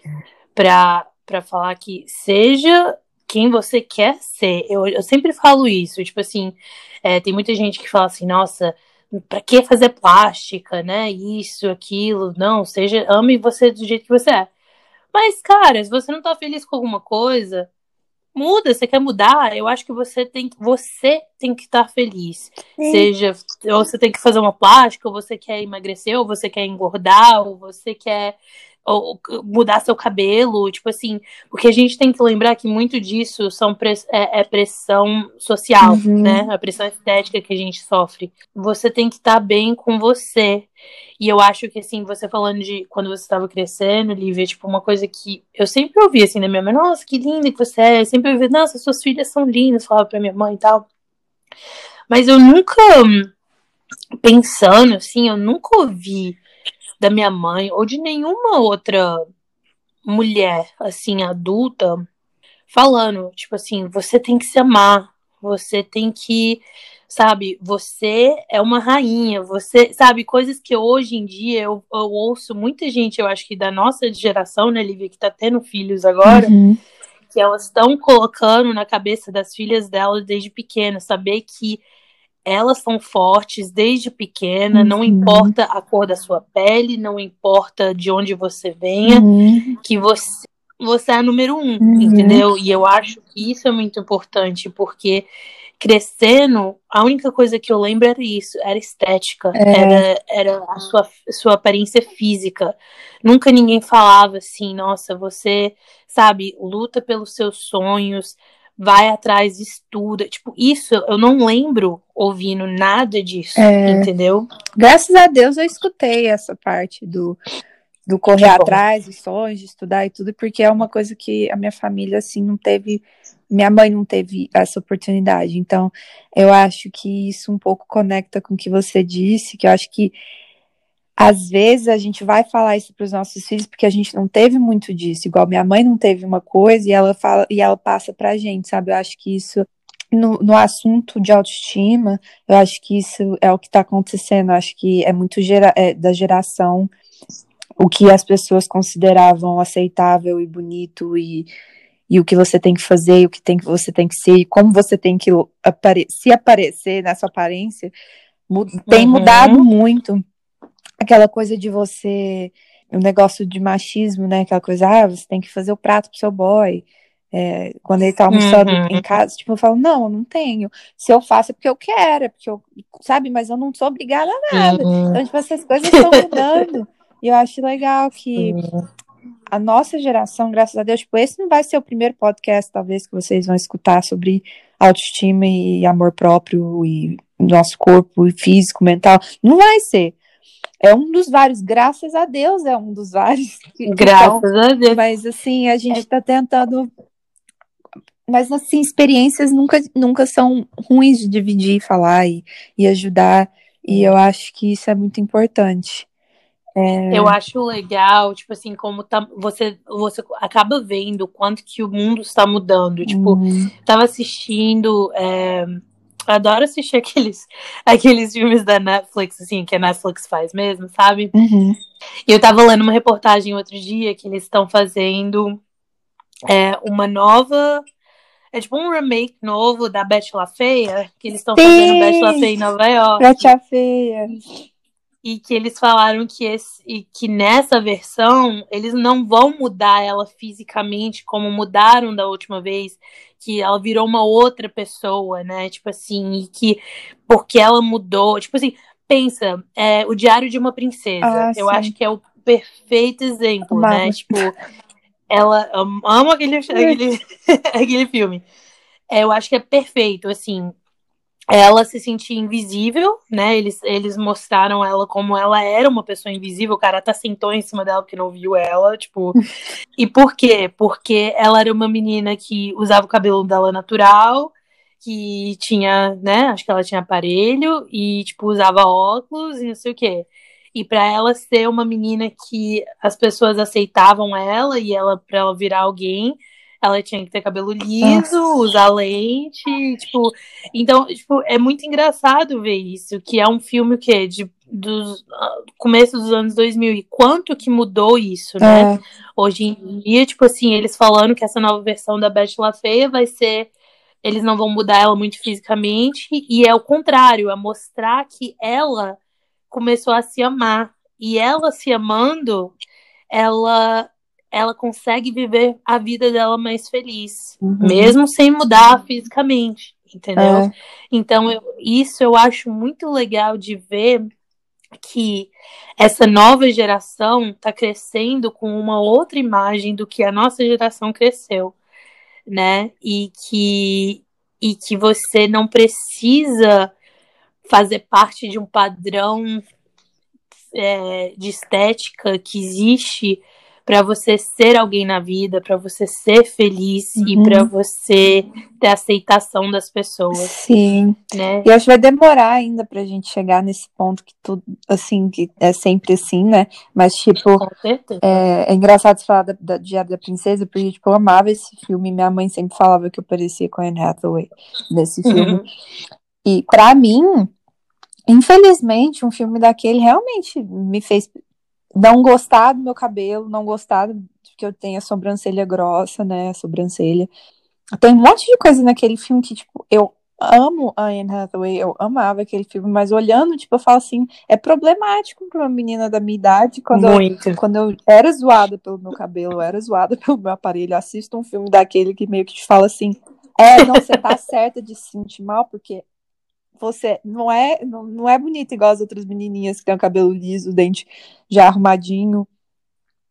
A: pra, pra falar que seja quem você quer ser. Eu, eu sempre falo isso, tipo assim, é, tem muita gente que fala assim, nossa, para que fazer plástica, né? Isso, aquilo, não, seja, ame você do jeito que você é. Mas, cara, se você não tá feliz com alguma coisa, muda, você quer mudar, eu acho que você tem, você tem que estar feliz. Sim. Seja, ou você tem que fazer uma plástica, ou você quer emagrecer, ou você quer engordar, ou você quer ou mudar seu cabelo, tipo assim, porque a gente tem que lembrar que muito disso são press é, é, pressão social, uhum. né? A pressão estética que a gente sofre. Você tem que estar tá bem com você. E eu acho que, assim, você falando de quando você estava crescendo, Lívia, tipo, uma coisa que eu sempre ouvi, assim, da minha mãe, nossa, que linda que você é. Eu sempre ouvi, nossa, suas filhas são lindas, falava pra minha mãe e tal. Mas eu nunca pensando, assim, eu nunca ouvi da minha mãe ou de nenhuma outra mulher, assim, adulta, falando, tipo assim, você tem que se amar, você tem que, sabe, você é uma rainha, você, sabe, coisas que hoje em dia eu, eu ouço muita gente, eu acho que da nossa geração, né, Lívia, que tá tendo filhos agora, uhum. que elas estão colocando na cabeça das filhas delas desde pequena, saber que elas são fortes desde pequena, uhum. não importa a cor da sua pele, não importa de onde você venha, uhum. que você você é a número um, uhum. entendeu? E eu acho que isso é muito importante, porque crescendo, a única coisa que eu lembro era isso, era estética, é. era, era a sua, sua aparência física. Nunca ninguém falava assim, nossa, você, sabe, luta pelos seus sonhos, vai atrás, estuda. Tipo, isso eu não lembro ouvindo nada disso, é. entendeu?
C: Graças a Deus eu escutei essa parte do do correr atrás, dos sonhos, de estudar e tudo, porque é uma coisa que a minha família, assim, não teve, minha mãe não teve essa oportunidade. Então, eu acho que isso um pouco conecta com o que você disse, que eu acho que às vezes a gente vai falar isso para os nossos filhos porque a gente não teve muito disso, igual minha mãe não teve uma coisa e ela fala e ela passa para a gente, sabe? Eu acho que isso no, no assunto de autoestima, eu acho que isso é o que está acontecendo. Eu acho que é muito gera, é, da geração o que as pessoas consideravam aceitável e bonito e, e o que você tem que fazer, e o que tem que você tem que ser, e como você tem que apare se aparecer nessa aparência, mu tem uhum. mudado muito. Aquela coisa de você, o um negócio de machismo, né? Aquela coisa, ah, você tem que fazer o prato pro seu boy. É, quando ele tá almoçando uhum. em casa, tipo, eu falo, não, eu não tenho. Se eu faço é porque eu quero, é porque eu, sabe, mas eu não sou obrigada a nada. Uhum. Então, tipo, essas coisas estão mudando. E eu acho legal que a nossa geração, graças a Deus, tipo, esse não vai ser o primeiro podcast, talvez, que vocês vão escutar sobre autoestima e amor próprio e nosso corpo e físico, mental. Não vai ser. É um dos vários, graças a Deus é um dos vários.
A: Graças então, a Deus.
C: Mas assim, a gente está é... tentando. Mas assim, experiências nunca, nunca são ruins de dividir, falar e, e ajudar. E eu acho que isso é muito importante.
A: É... Eu acho legal, tipo assim, como tá, você, você acaba vendo quanto que o mundo está mudando. Tipo, uhum. tava assistindo. É, adoro assistir aqueles, aqueles filmes da Netflix, assim, que a Netflix faz mesmo, sabe?
C: Uhum.
A: E eu tava lendo uma reportagem outro dia que eles estão fazendo é, uma nova. É tipo um remake novo da Betty La Feia, que eles estão fazendo Betty La Feia em Nova York.
C: Betty La Feia
A: e que eles falaram que, esse, que nessa versão eles não vão mudar ela fisicamente como mudaram da última vez, que ela virou uma outra pessoa, né? Tipo assim, e que porque ela mudou, tipo assim, pensa, é, o Diário de uma Princesa, ah, eu sim. acho que é o perfeito exemplo, né? Tipo, ela ama aquele, aquele, aquele filme. É, eu acho que é perfeito, assim, ela se sentia invisível, né? Eles, eles mostraram ela como ela era uma pessoa invisível. O cara até sentou em cima dela porque não viu ela, tipo. e por quê? Porque ela era uma menina que usava o cabelo dela natural, que tinha, né? Acho que ela tinha aparelho e, tipo, usava óculos e não sei o quê. E para ela ser uma menina que as pessoas aceitavam ela e ela para ela virar alguém, ela tinha que ter cabelo liso, Nossa. usar lente, tipo. Então, tipo, é muito engraçado ver isso, que é um filme que de dos uh, começo dos anos 2000 e quanto que mudou isso, né? É. Hoje em dia, tipo assim, eles falando que essa nova versão da Betty La Feia vai ser eles não vão mudar ela muito fisicamente e é o contrário, é mostrar que ela começou a se amar e ela se amando, ela ela consegue viver a vida dela mais feliz, uhum. mesmo sem mudar fisicamente, entendeu? É. Então, eu, isso eu acho muito legal de ver que essa nova geração está crescendo com uma outra imagem do que a nossa geração cresceu, né? E que, e que você não precisa fazer parte de um padrão é, de estética que existe para você ser alguém na vida, para você ser feliz uhum. e para você ter aceitação das pessoas.
C: Sim. Né? E acho que vai demorar ainda pra gente chegar nesse ponto que tudo, assim, que é sempre assim, né? Mas, tipo, é, é, engraçado você falar da, da Diário da Princesa, porque, tipo, eu amava esse filme. Minha mãe sempre falava que eu parecia com a Anne Hathaway nesse filme. Uhum. E, para mim, infelizmente, um filme daquele realmente me fez não gostar do meu cabelo, não gostar de que eu tenha sobrancelha grossa, né? Sobrancelha. Tem um monte de coisa naquele filme que, tipo, eu amo a Anne Hathaway, eu amava aquele filme, mas olhando, tipo, eu falo assim, é problemático para uma menina da minha idade, quando Muito. eu, quando eu era zoada pelo meu cabelo, eu era zoada pelo meu aparelho, assisto um filme daquele que meio que te fala assim, é, não, você tá certa de se sentir mal, porque você não é não, não é bonita igual as outras menininhas que tem o cabelo liso, o dente já arrumadinho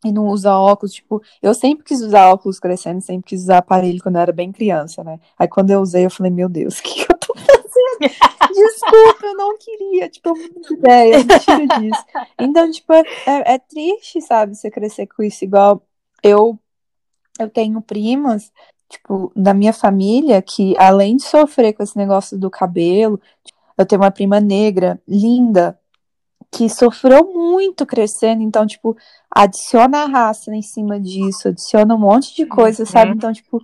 C: e não usa óculos, tipo, eu sempre quis usar óculos crescendo, sempre quis usar aparelho quando eu era bem criança, né? Aí quando eu usei, eu falei, meu Deus, o que, que eu tô fazendo? Desculpa, eu não queria, tipo, eu não ideia, mentira disso. Então, tipo, é, é, triste, sabe, você crescer com isso, igual eu, eu tenho primas tipo, da minha família, que além de sofrer com esse negócio do cabelo, eu tenho uma prima negra, linda, que sofreu muito crescendo, então, tipo, adiciona a raça em cima disso, adiciona um monte de coisa, uhum. sabe? Então, tipo,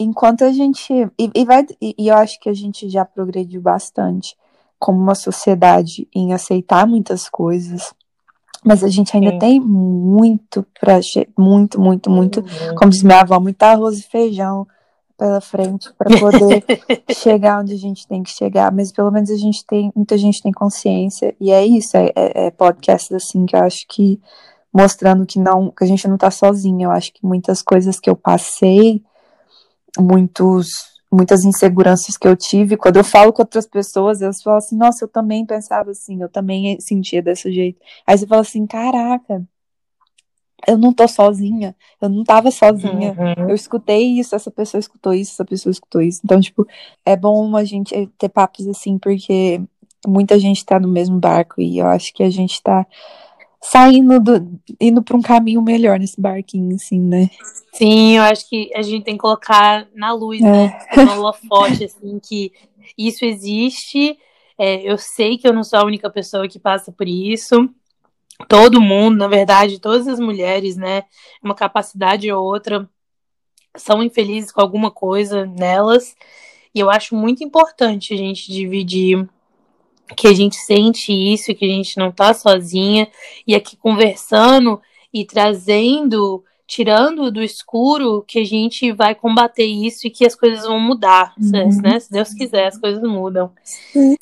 C: enquanto a gente. E, e vai, e, e eu acho que a gente já progrediu bastante como uma sociedade em aceitar muitas coisas, mas a gente ainda Sim. tem muito para muito, muito, muito, uhum. como diz minha avó, muito arroz e feijão pela frente para poder chegar onde a gente tem que chegar. Mas pelo menos a gente tem, muita gente tem consciência e é isso. É, é, é podcast assim que eu acho que mostrando que não, que a gente não tá sozinha. Eu acho que muitas coisas que eu passei, muitos muitas inseguranças que eu tive. Quando eu falo com outras pessoas, elas falam assim: Nossa, eu também pensava assim, eu também sentia desse jeito. Aí você fala assim: Caraca, eu não tô sozinha, eu não tava sozinha. Uhum. Eu escutei isso, essa pessoa escutou isso, essa pessoa escutou isso. Então, tipo, é bom a gente ter papos assim, porque muita gente tá no mesmo barco e eu acho que a gente tá saindo do, indo para um caminho melhor nesse barquinho, assim, né?
A: Sim, eu acho que a gente tem que colocar na luz, é. né? No holofote, assim, que isso existe. É, eu sei que eu não sou a única pessoa que passa por isso. Todo mundo, na verdade, todas as mulheres, né? Uma capacidade ou outra são infelizes com alguma coisa nelas. E eu acho muito importante a gente dividir que a gente sente isso, que a gente não tá sozinha, e aqui conversando e trazendo, tirando do escuro, que a gente vai combater isso e que as coisas vão mudar, uhum. né? Se Deus quiser, as coisas mudam. Uhum.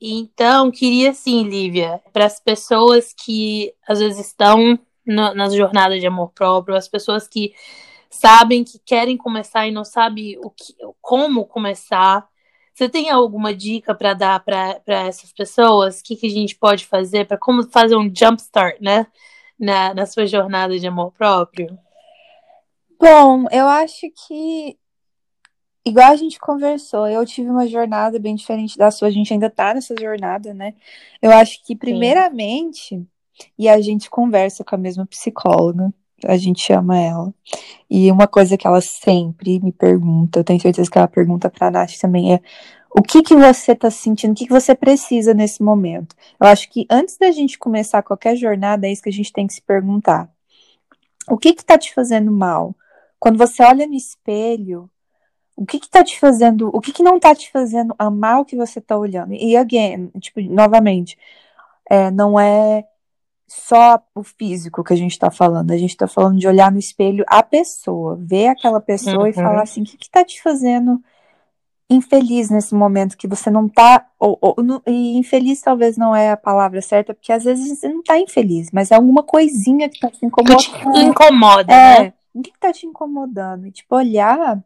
A: Então, queria assim, Lívia, para as pessoas que às vezes estão no, nas jornadas de amor próprio, as pessoas que sabem que querem começar e não sabem o que, como começar, você tem alguma dica para dar para essas pessoas? O que, que a gente pode fazer para como fazer um jump start, né? Na, na sua jornada de amor próprio?
C: Bom, eu acho que igual a gente conversou, eu tive uma jornada bem diferente da sua, a gente ainda tá nessa jornada, né? Eu acho que primeiramente, Sim. e a gente conversa com a mesma psicóloga, a gente chama ela. E uma coisa que ela sempre me pergunta, eu tenho certeza que ela pergunta pra Nath também, é o que que você tá sentindo, o que que você precisa nesse momento? Eu acho que antes da gente começar qualquer jornada, é isso que a gente tem que se perguntar. O que que tá te fazendo mal? Quando você olha no espelho, o que que tá te fazendo, o que que não tá te fazendo amar o que você tá olhando? E again, tipo, novamente, é, não é só o físico que a gente está falando, a gente está falando de olhar no espelho a pessoa, ver aquela pessoa uhum. e falar assim, o que, está te fazendo infeliz nesse momento que você não tá, ou, ou, e infeliz talvez não é a palavra certa, porque às vezes você não tá infeliz, mas é alguma coisinha que tá te incomodando. Que te
A: incomoda, é, né?
C: O que, que tá te incomodando? E, tipo, olhar.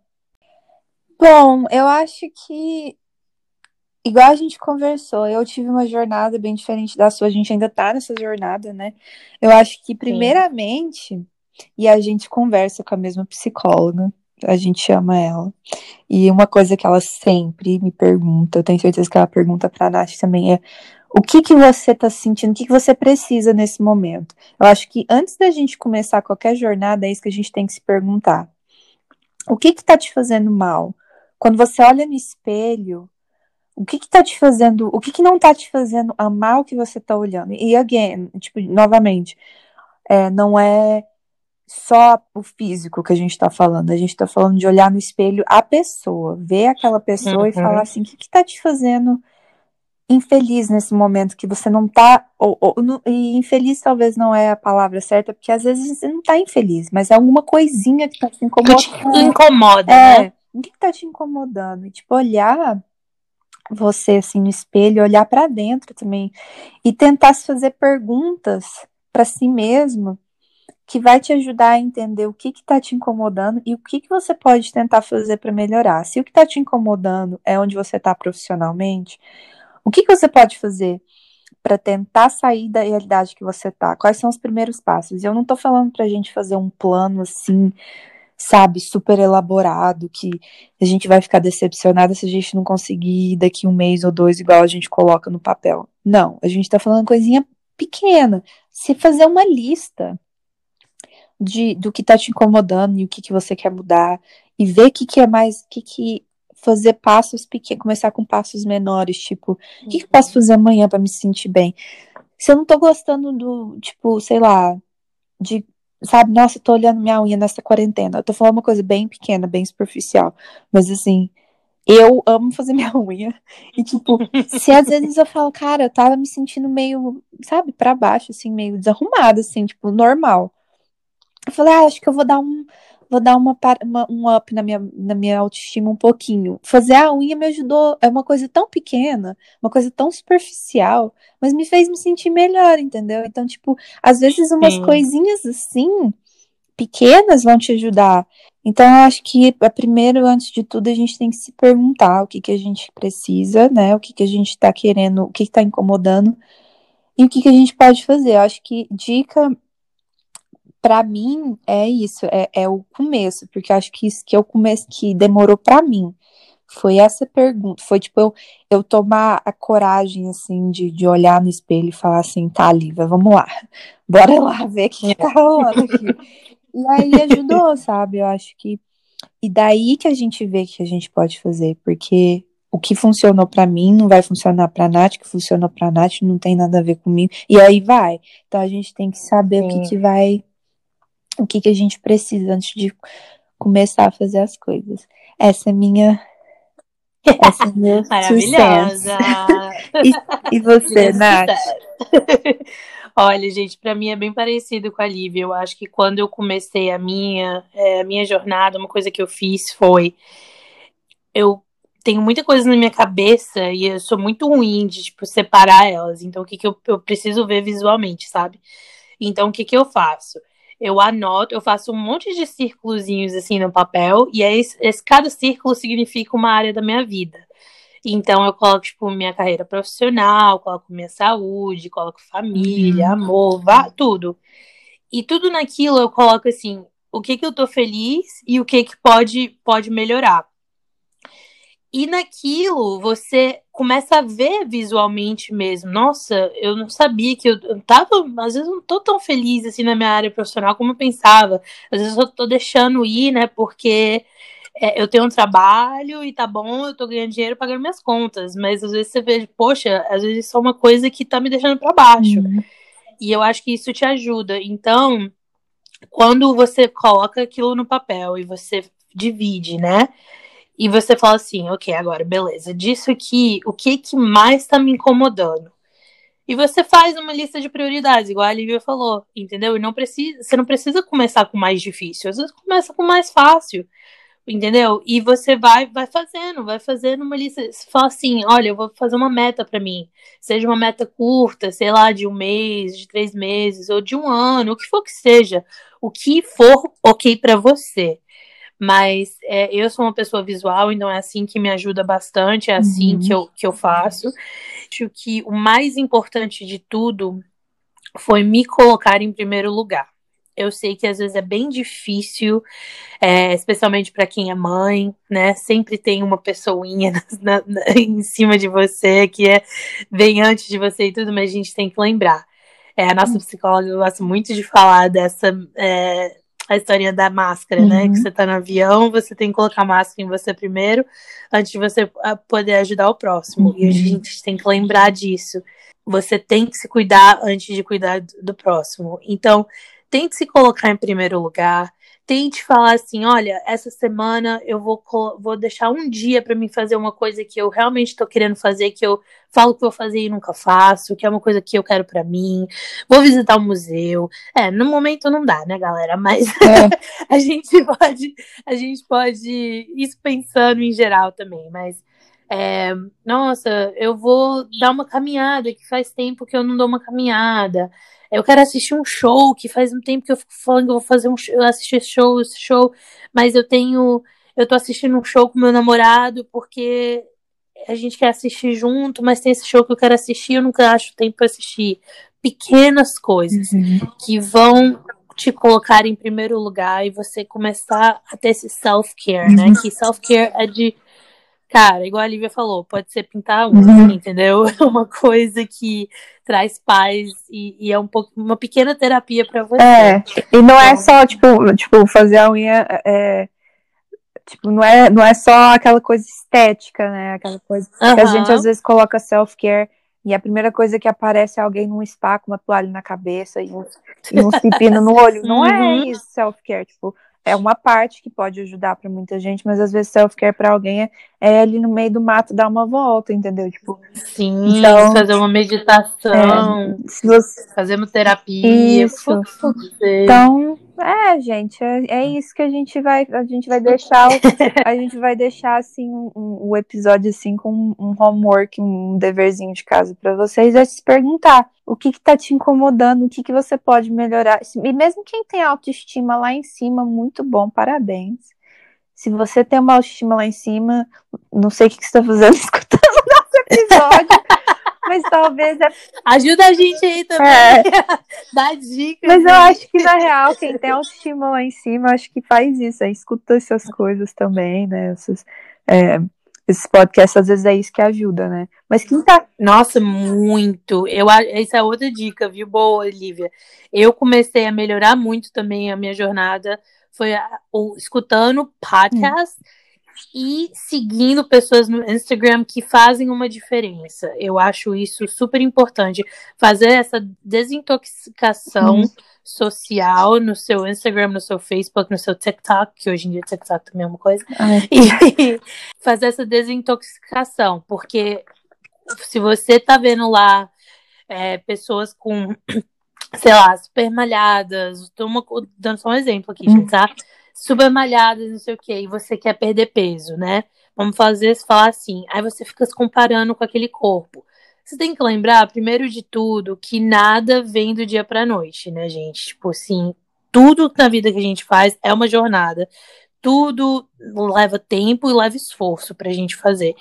C: Bom, eu acho que igual a gente conversou, eu tive uma jornada bem diferente da sua, a gente ainda tá nessa jornada, né? Eu acho que, primeiramente, Sim. e a gente conversa com a mesma psicóloga, a gente chama ela. E uma coisa que ela sempre me pergunta, eu tenho certeza que ela pergunta pra Nath também, é o que que você tá sentindo, o que que você precisa nesse momento? Eu acho que antes da gente começar qualquer jornada, é isso que a gente tem que se perguntar. O que que tá te fazendo mal? Quando você olha no espelho, o que que tá te fazendo, o que que não tá te fazendo amar o que você tá olhando? E again, tipo, novamente, é, não é só o físico que a gente tá falando, a gente tá falando de olhar no espelho a pessoa, ver aquela pessoa uhum. e falar assim, o que que tá te fazendo infeliz nesse momento que você não tá, ou, ou, e infeliz talvez não é a palavra certa, porque às vezes você não tá infeliz, mas é alguma coisinha que tá te incomodando. Que
A: te incomoda,
C: é,
A: né?
C: O que, que tá te incomodando? E, tipo, olhar você assim no espelho, olhar para dentro também e tentar se fazer perguntas para si mesmo que vai te ajudar a entender o que está te incomodando e o que, que você pode tentar fazer para melhorar. Se o que está te incomodando é onde você está profissionalmente, o que, que você pode fazer para tentar sair da realidade que você tá? Quais são os primeiros passos? Eu não tô falando pra gente fazer um plano assim, sabe, super elaborado, que a gente vai ficar decepcionada se a gente não conseguir daqui um mês ou dois, igual a gente coloca no papel. Não, a gente tá falando coisinha pequena. Se fazer uma lista de, do que tá te incomodando e o que, que você quer mudar, e ver o que, que é mais, o que, que fazer passos pequenos, começar com passos menores, tipo, o que, que eu posso fazer amanhã para me sentir bem? Se eu não tô gostando do, tipo, sei lá, de, sabe, nossa, tô olhando minha unha nessa quarentena. Eu tô falando uma coisa bem pequena, bem superficial, mas assim, eu amo fazer minha unha. E, tipo, se às vezes eu falo, cara, eu tava me sentindo meio, sabe, para baixo, assim, meio desarrumada, assim, tipo, normal. Eu falei, ah, acho que eu vou dar um, vou dar uma, uma, um up na minha, na minha autoestima um pouquinho. Fazer a unha me ajudou, é uma coisa tão pequena, uma coisa tão superficial, mas me fez me sentir melhor, entendeu? Então, tipo, às vezes umas Sim. coisinhas assim, pequenas, vão te ajudar. Então, eu acho que, primeiro, antes de tudo, a gente tem que se perguntar o que, que a gente precisa, né? O que, que a gente tá querendo, o que, que tá incomodando e o que, que a gente pode fazer. Eu acho que dica para mim é isso, é, é, o começo, porque eu acho que isso que é o começo que demorou para mim. Foi essa pergunta, foi tipo eu, eu tomar a coragem assim de, de olhar no espelho e falar assim, tá, Lívia, vamos lá, bora lá ver o que, que tá rolando aqui. e aí ajudou, sabe? Eu acho que e daí que a gente vê que a gente pode fazer, porque o que funcionou para mim não vai funcionar para Nath, o que funcionou para Nath não tem nada a ver comigo. E aí vai. Então a gente tem que saber Sim. o que, que vai o que, que a gente precisa antes de começar a fazer as coisas. Essa é minha. Essa é minha
A: Maravilhosa!
C: e, e você, Nath?
A: Olha, gente, para mim é bem parecido com a Lívia. Eu acho que quando eu comecei a minha, é, a minha jornada, uma coisa que eu fiz foi. Eu tenho muita coisa na minha cabeça e eu sou muito ruim de tipo, separar elas. Então, o que, que eu, eu preciso ver visualmente, sabe? Então, o que, que eu faço? Eu anoto, eu faço um monte de círculozinhos assim no papel, e aí esse, esse, cada círculo significa uma área da minha vida. Então eu coloco, tipo, minha carreira profissional, coloco minha saúde, coloco família, uhum. amor, vá, tudo. E tudo naquilo eu coloco assim, o que que eu tô feliz e o que que pode, pode melhorar. E naquilo você começa a ver visualmente mesmo. Nossa, eu não sabia que eu, eu tava, às vezes não tô tão feliz assim na minha área profissional como eu pensava. Às vezes eu tô deixando ir, né, porque é, eu tenho um trabalho e tá bom, eu tô ganhando dinheiro pagando minhas contas, mas às vezes você vê, poxa, às vezes isso é uma coisa que tá me deixando para baixo. Uhum. E eu acho que isso te ajuda. Então, quando você coloca aquilo no papel e você divide, né? E você fala assim, ok, agora, beleza, disso aqui, o que que mais tá me incomodando? E você faz uma lista de prioridades, igual a Lívia falou, entendeu? E não precisa, você não precisa começar com o mais difícil, às vezes começa com o mais fácil, entendeu? E você vai vai fazendo, vai fazendo uma lista, você fala assim, olha, eu vou fazer uma meta para mim, seja uma meta curta, sei lá, de um mês, de três meses, ou de um ano, o que for que seja, o que for ok para você. Mas é, eu sou uma pessoa visual, então é assim que me ajuda bastante, é assim uhum. que, eu, que eu faço. Acho que o mais importante de tudo foi me colocar em primeiro lugar. Eu sei que às vezes é bem difícil, é, especialmente para quem é mãe, né? Sempre tem uma pessoinha na, na, em cima de você que é bem antes de você e tudo, mas a gente tem que lembrar. É, a nossa hum. psicóloga gosta muito de falar dessa é, a historinha da máscara, uhum. né? Que uhum. você tá no avião, você tem que colocar a máscara em você primeiro, antes de você ah, poder ajudar o próximo. Uhum. E a gente tem que lembrar disso. Você tem que se cuidar antes de cuidar do próximo. Então, tente se colocar em primeiro lugar, tente falar assim: olha, essa semana eu vou, vou deixar um dia para mim fazer uma coisa que eu realmente estou querendo fazer, que eu falo que vou fazer e nunca faço, que é uma coisa que eu quero para mim. Vou visitar o um museu. É, no momento não dá, né, galera? Mas é. a gente pode, a gente pode isso pensando em geral também, mas é, nossa, eu vou dar uma caminhada, que faz tempo que eu não dou uma caminhada. Eu quero assistir um show, que faz um tempo que eu fico falando que eu vou fazer um show, assistir show, esse show, mas eu tenho. Eu tô assistindo um show com meu namorado porque a gente quer assistir junto, mas tem esse show que eu quero assistir, eu nunca acho tempo para assistir. Pequenas coisas uhum. que vão te colocar em primeiro lugar e você começar a ter esse self-care, né? uhum. né? Que self-care é de Cara, igual a Lívia falou, pode ser pintar unha, uhum. entendeu? É uma coisa que traz paz e, e, é um pouco uma pequena terapia para você.
C: É, e não é é só, tipo, tipo, fazer a unha é, tipo, não é, não é só aquela coisa estética, né? Aquela coisa uhum. que a gente às vezes coloca self-care e a primeira coisa que aparece é alguém num spa com uma toalha na cabeça e um, e um pepino no olho. Não é uhum. é isso, self-care, tipo, é uma parte que pode ajudar para muita gente, mas às vezes self-care para alguém é, é, ali no meio do mato dar uma volta, entendeu? Tipo,
A: Sim, então, fazer uma meditação, é, você... fazer uma terapia.
C: Isso. Então, é, gente, é, é, isso que a gente vai, a gente vai deixar, a gente vai deixar assim um, um, o episódio assim com um homework, um deverzinho de casa para vocês, é se perguntar o que que tá te incomodando, o que que você pode melhorar. E mesmo quem tem autoestima lá em cima, muito bom, parabéns. Se você tem uma autoestima lá em cima, não sei o que, que você está fazendo escutando o nosso episódio, mas talvez é...
A: Ajuda a gente aí também. É. Dá dicas.
C: Mas eu acho que, na real, quem tem autoestima lá em cima, acho que faz isso. Aí escuta essas coisas também, né? Essas, é, esses podcasts, às vezes, é isso que ajuda, né? Mas quem tá.
A: Nossa, muito. Eu, essa é outra dica, viu? Boa, Olivia. Eu comecei a melhorar muito também a minha jornada. Foi a, o, escutando podcast. Hum e seguindo pessoas no Instagram que fazem uma diferença. Eu acho isso super importante. Fazer essa desintoxicação uhum. social no seu Instagram, no seu Facebook, no seu TikTok, que hoje em dia TikTok também é uma coisa. E fazer essa desintoxicação, porque se você tá vendo lá é, pessoas com, sei lá, super malhadas, uma, dando só um exemplo aqui, uhum. tá? Super malhadas, não sei o que, e você quer perder peso, né? Vamos fazer falar assim. Aí você fica se comparando com aquele corpo. Você tem que lembrar, primeiro de tudo, que nada vem do dia pra noite, né, gente? Tipo assim, tudo na vida que a gente faz é uma jornada. Tudo leva tempo e leva esforço pra gente fazer.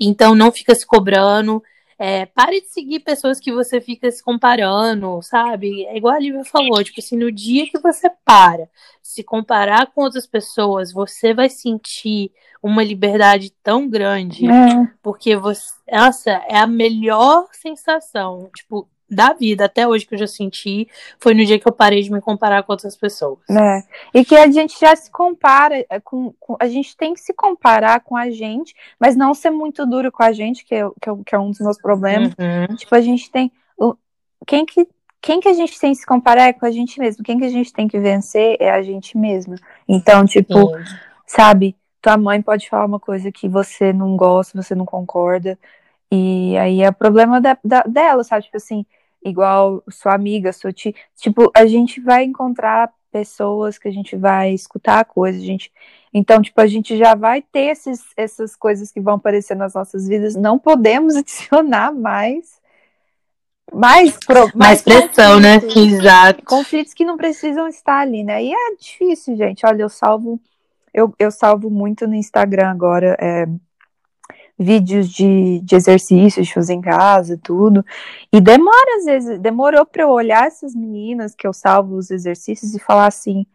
A: Então não fica se cobrando. É, pare de seguir pessoas que você fica se comparando, sabe? É igual a Lívia falou, tipo assim, no dia que você para se comparar com outras pessoas, você vai sentir uma liberdade tão grande, é. porque você, nossa, é a melhor sensação, tipo, da vida até hoje que eu já senti foi no dia que eu parei de me comparar com outras pessoas.
C: É. E que a gente já se compara é, com, com, a gente tem que se comparar com a gente, mas não ser muito duro com a gente, que é, que é, que é um dos meus problemas. Uhum. Tipo, a gente tem quem que quem que a gente tem que se comparar é com a gente mesmo. Quem que a gente tem que vencer é a gente mesma. Então, tipo, Sim. sabe, tua mãe pode falar uma coisa que você não gosta, você não concorda. E aí é problema da, da, dela, sabe? Tipo assim, igual sua amiga, sua tia. Tipo, a gente vai encontrar pessoas que a gente vai escutar coisas, gente. Então, tipo, a gente já vai ter esses, essas coisas que vão aparecer nas nossas vidas. Não podemos adicionar mais. Mais, pro,
A: mais, mais pressão, né? Exato.
C: Conflitos que não precisam estar ali, né? E é difícil, gente. Olha, eu salvo, eu, eu salvo muito no Instagram agora. É, vídeos de, de exercícios, de fazer em casa, tudo. E demora, às vezes, demorou para eu olhar essas meninas que eu salvo os exercícios e falar assim: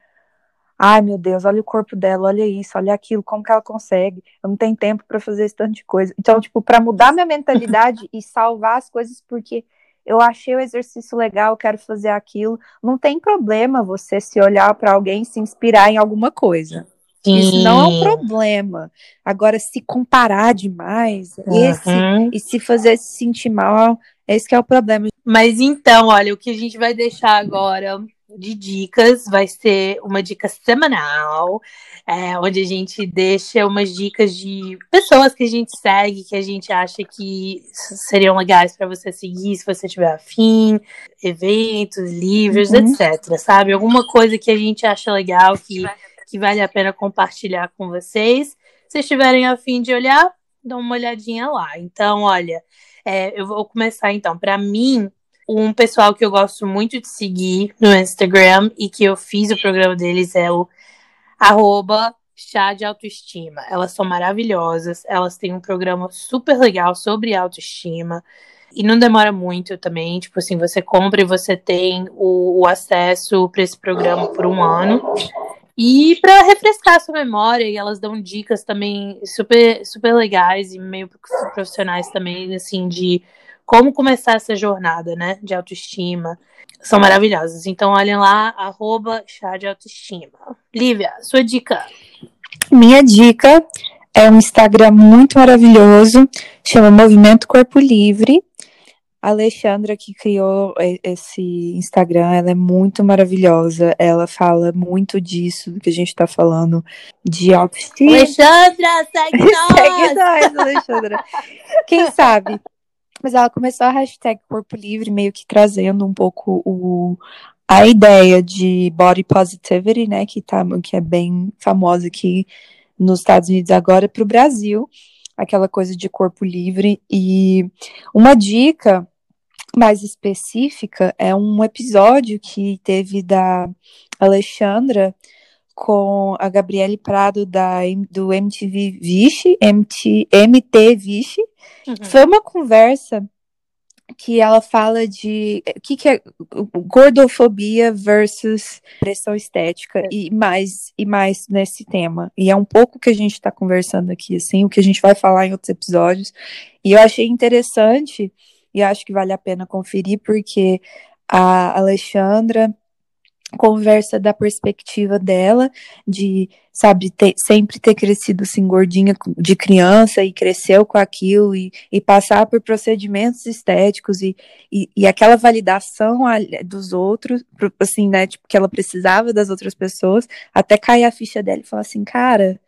C: ai meu Deus, olha o corpo dela, olha isso, olha aquilo, como que ela consegue? Eu não tenho tempo para fazer esse tanto de coisa. Então, tipo, para mudar minha mentalidade e salvar as coisas porque eu achei o exercício legal, quero fazer aquilo. Não tem problema você se olhar para alguém e se inspirar em alguma coisa. Sim. Isso não é um problema. Agora, se comparar demais uhum. esse, e se fazer se sentir mal, esse que é o problema.
A: Mas então, olha, o que a gente vai deixar agora de dicas vai ser uma dica semanal, é, onde a gente deixa umas dicas de pessoas que a gente segue, que a gente acha que seriam legais para você seguir, se você tiver afim, eventos, livros, uhum. etc. Sabe? Alguma coisa que a gente acha legal, que, que vale a pena compartilhar com vocês. Se estiverem afim de olhar, dá uma olhadinha lá. Então, olha, é, eu vou começar então. Para mim, um pessoal que eu gosto muito de seguir no Instagram e que eu fiz o programa deles é o arroba chá de autoestima. Elas são maravilhosas, elas têm um programa super legal sobre autoestima. E não demora muito também, tipo assim, você compra e você tem o, o acesso para esse programa por um ano. E para refrescar a sua memória, e elas dão dicas também super, super legais e meio profissionais também, assim, de como começar essa jornada, né, de autoestima. São maravilhosas. Então, olhem lá, arroba chá de autoestima. Lívia, sua dica.
C: Minha dica é um Instagram muito maravilhoso, chama Movimento Corpo Livre. A Alexandra que criou esse Instagram, ela é muito maravilhosa. Ela fala muito disso que a gente tá falando de autoestima.
A: Alexandra, segue nós!
C: segue nós, Alexandra. Quem sabe mas ela começou a hashtag Corpo Livre, meio que trazendo um pouco o, a ideia de body positivity, né, que, tá, que é bem famosa aqui nos Estados Unidos agora, para o Brasil, aquela coisa de corpo livre. E uma dica mais específica é um episódio que teve da Alexandra com a Gabriele Prado da, do MTV Vixe, MT, MT Vixe. Uhum. Foi uma conversa que ela fala de o que, que é gordofobia versus pressão estética é. e mais e mais nesse tema. E é um pouco que a gente está conversando aqui, assim, o que a gente vai falar em outros episódios. E eu achei interessante e acho que vale a pena conferir porque a Alexandra conversa da perspectiva dela, de, sabe, ter, sempre ter crescido assim gordinha de criança e cresceu com aquilo e, e passar por procedimentos estéticos e, e, e aquela validação dos outros, assim, né, tipo, que ela precisava das outras pessoas, até cair a ficha dela e falar assim, cara,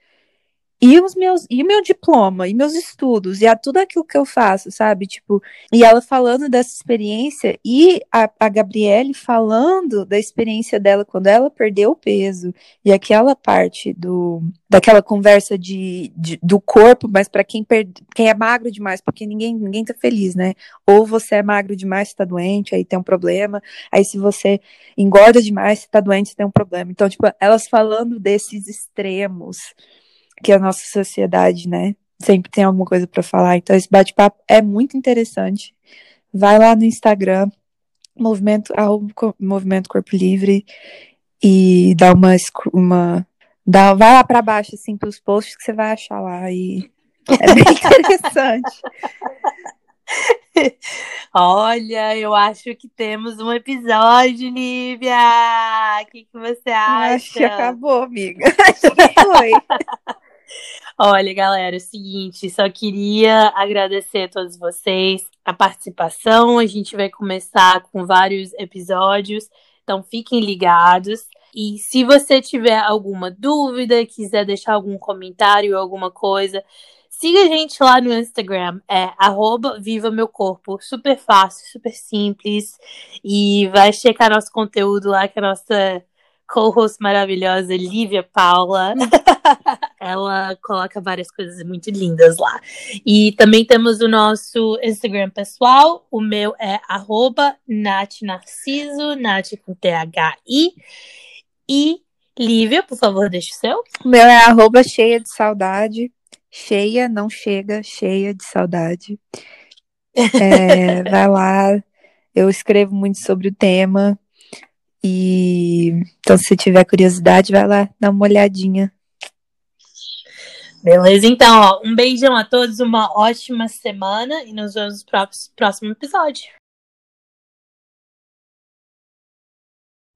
C: e os meus e o meu diploma e meus estudos e a tudo aquilo que eu faço, sabe? Tipo, e ela falando dessa experiência e a, a Gabriele falando da experiência dela quando ela perdeu o peso e aquela parte do daquela conversa de, de do corpo, mas para quem perde, quem é magro demais, porque ninguém ninguém tá feliz, né? Ou você é magro demais, você tá doente, aí tem um problema. Aí se você engorda demais, você tá doente, você tem um problema. Então, tipo, elas falando desses extremos que a nossa sociedade, né, sempre tem alguma coisa para falar. Então esse bate-papo é muito interessante. Vai lá no Instagram, movimento, arroba, movimento Corpo Livre e dá uma, uma dá, vai lá para baixo assim pelos posts que você vai achar lá e é bem interessante.
A: Olha, eu acho que temos um episódio, Lívia. O que, que você acha?
C: Acho que acabou, amiga. Acho que foi.
A: Olha, galera, é o seguinte, só queria agradecer a todos vocês a participação. A gente vai começar com vários episódios, então fiquem ligados. E se você tiver alguma dúvida, quiser deixar algum comentário, alguma coisa, siga a gente lá no Instagram, é arroba Viva Meu Corpo. Super fácil, super simples. E vai checar nosso conteúdo lá, que a nossa co-host maravilhosa, Lívia Paula. Ela coloca várias coisas muito lindas lá. E também temos o nosso Instagram pessoal. O meu é arroba Nath Narciso, Nath com T-H-I. E Lívia, por favor, deixe o seu.
C: O meu é arroba cheia de saudade. cheia, não chega, cheia de saudade. É, vai lá, eu escrevo muito sobre o tema. E então, se tiver curiosidade, vai lá dar uma olhadinha.
A: Beleza, então, ó, um beijão a todos, uma ótima semana e nos vemos no próximo episódio.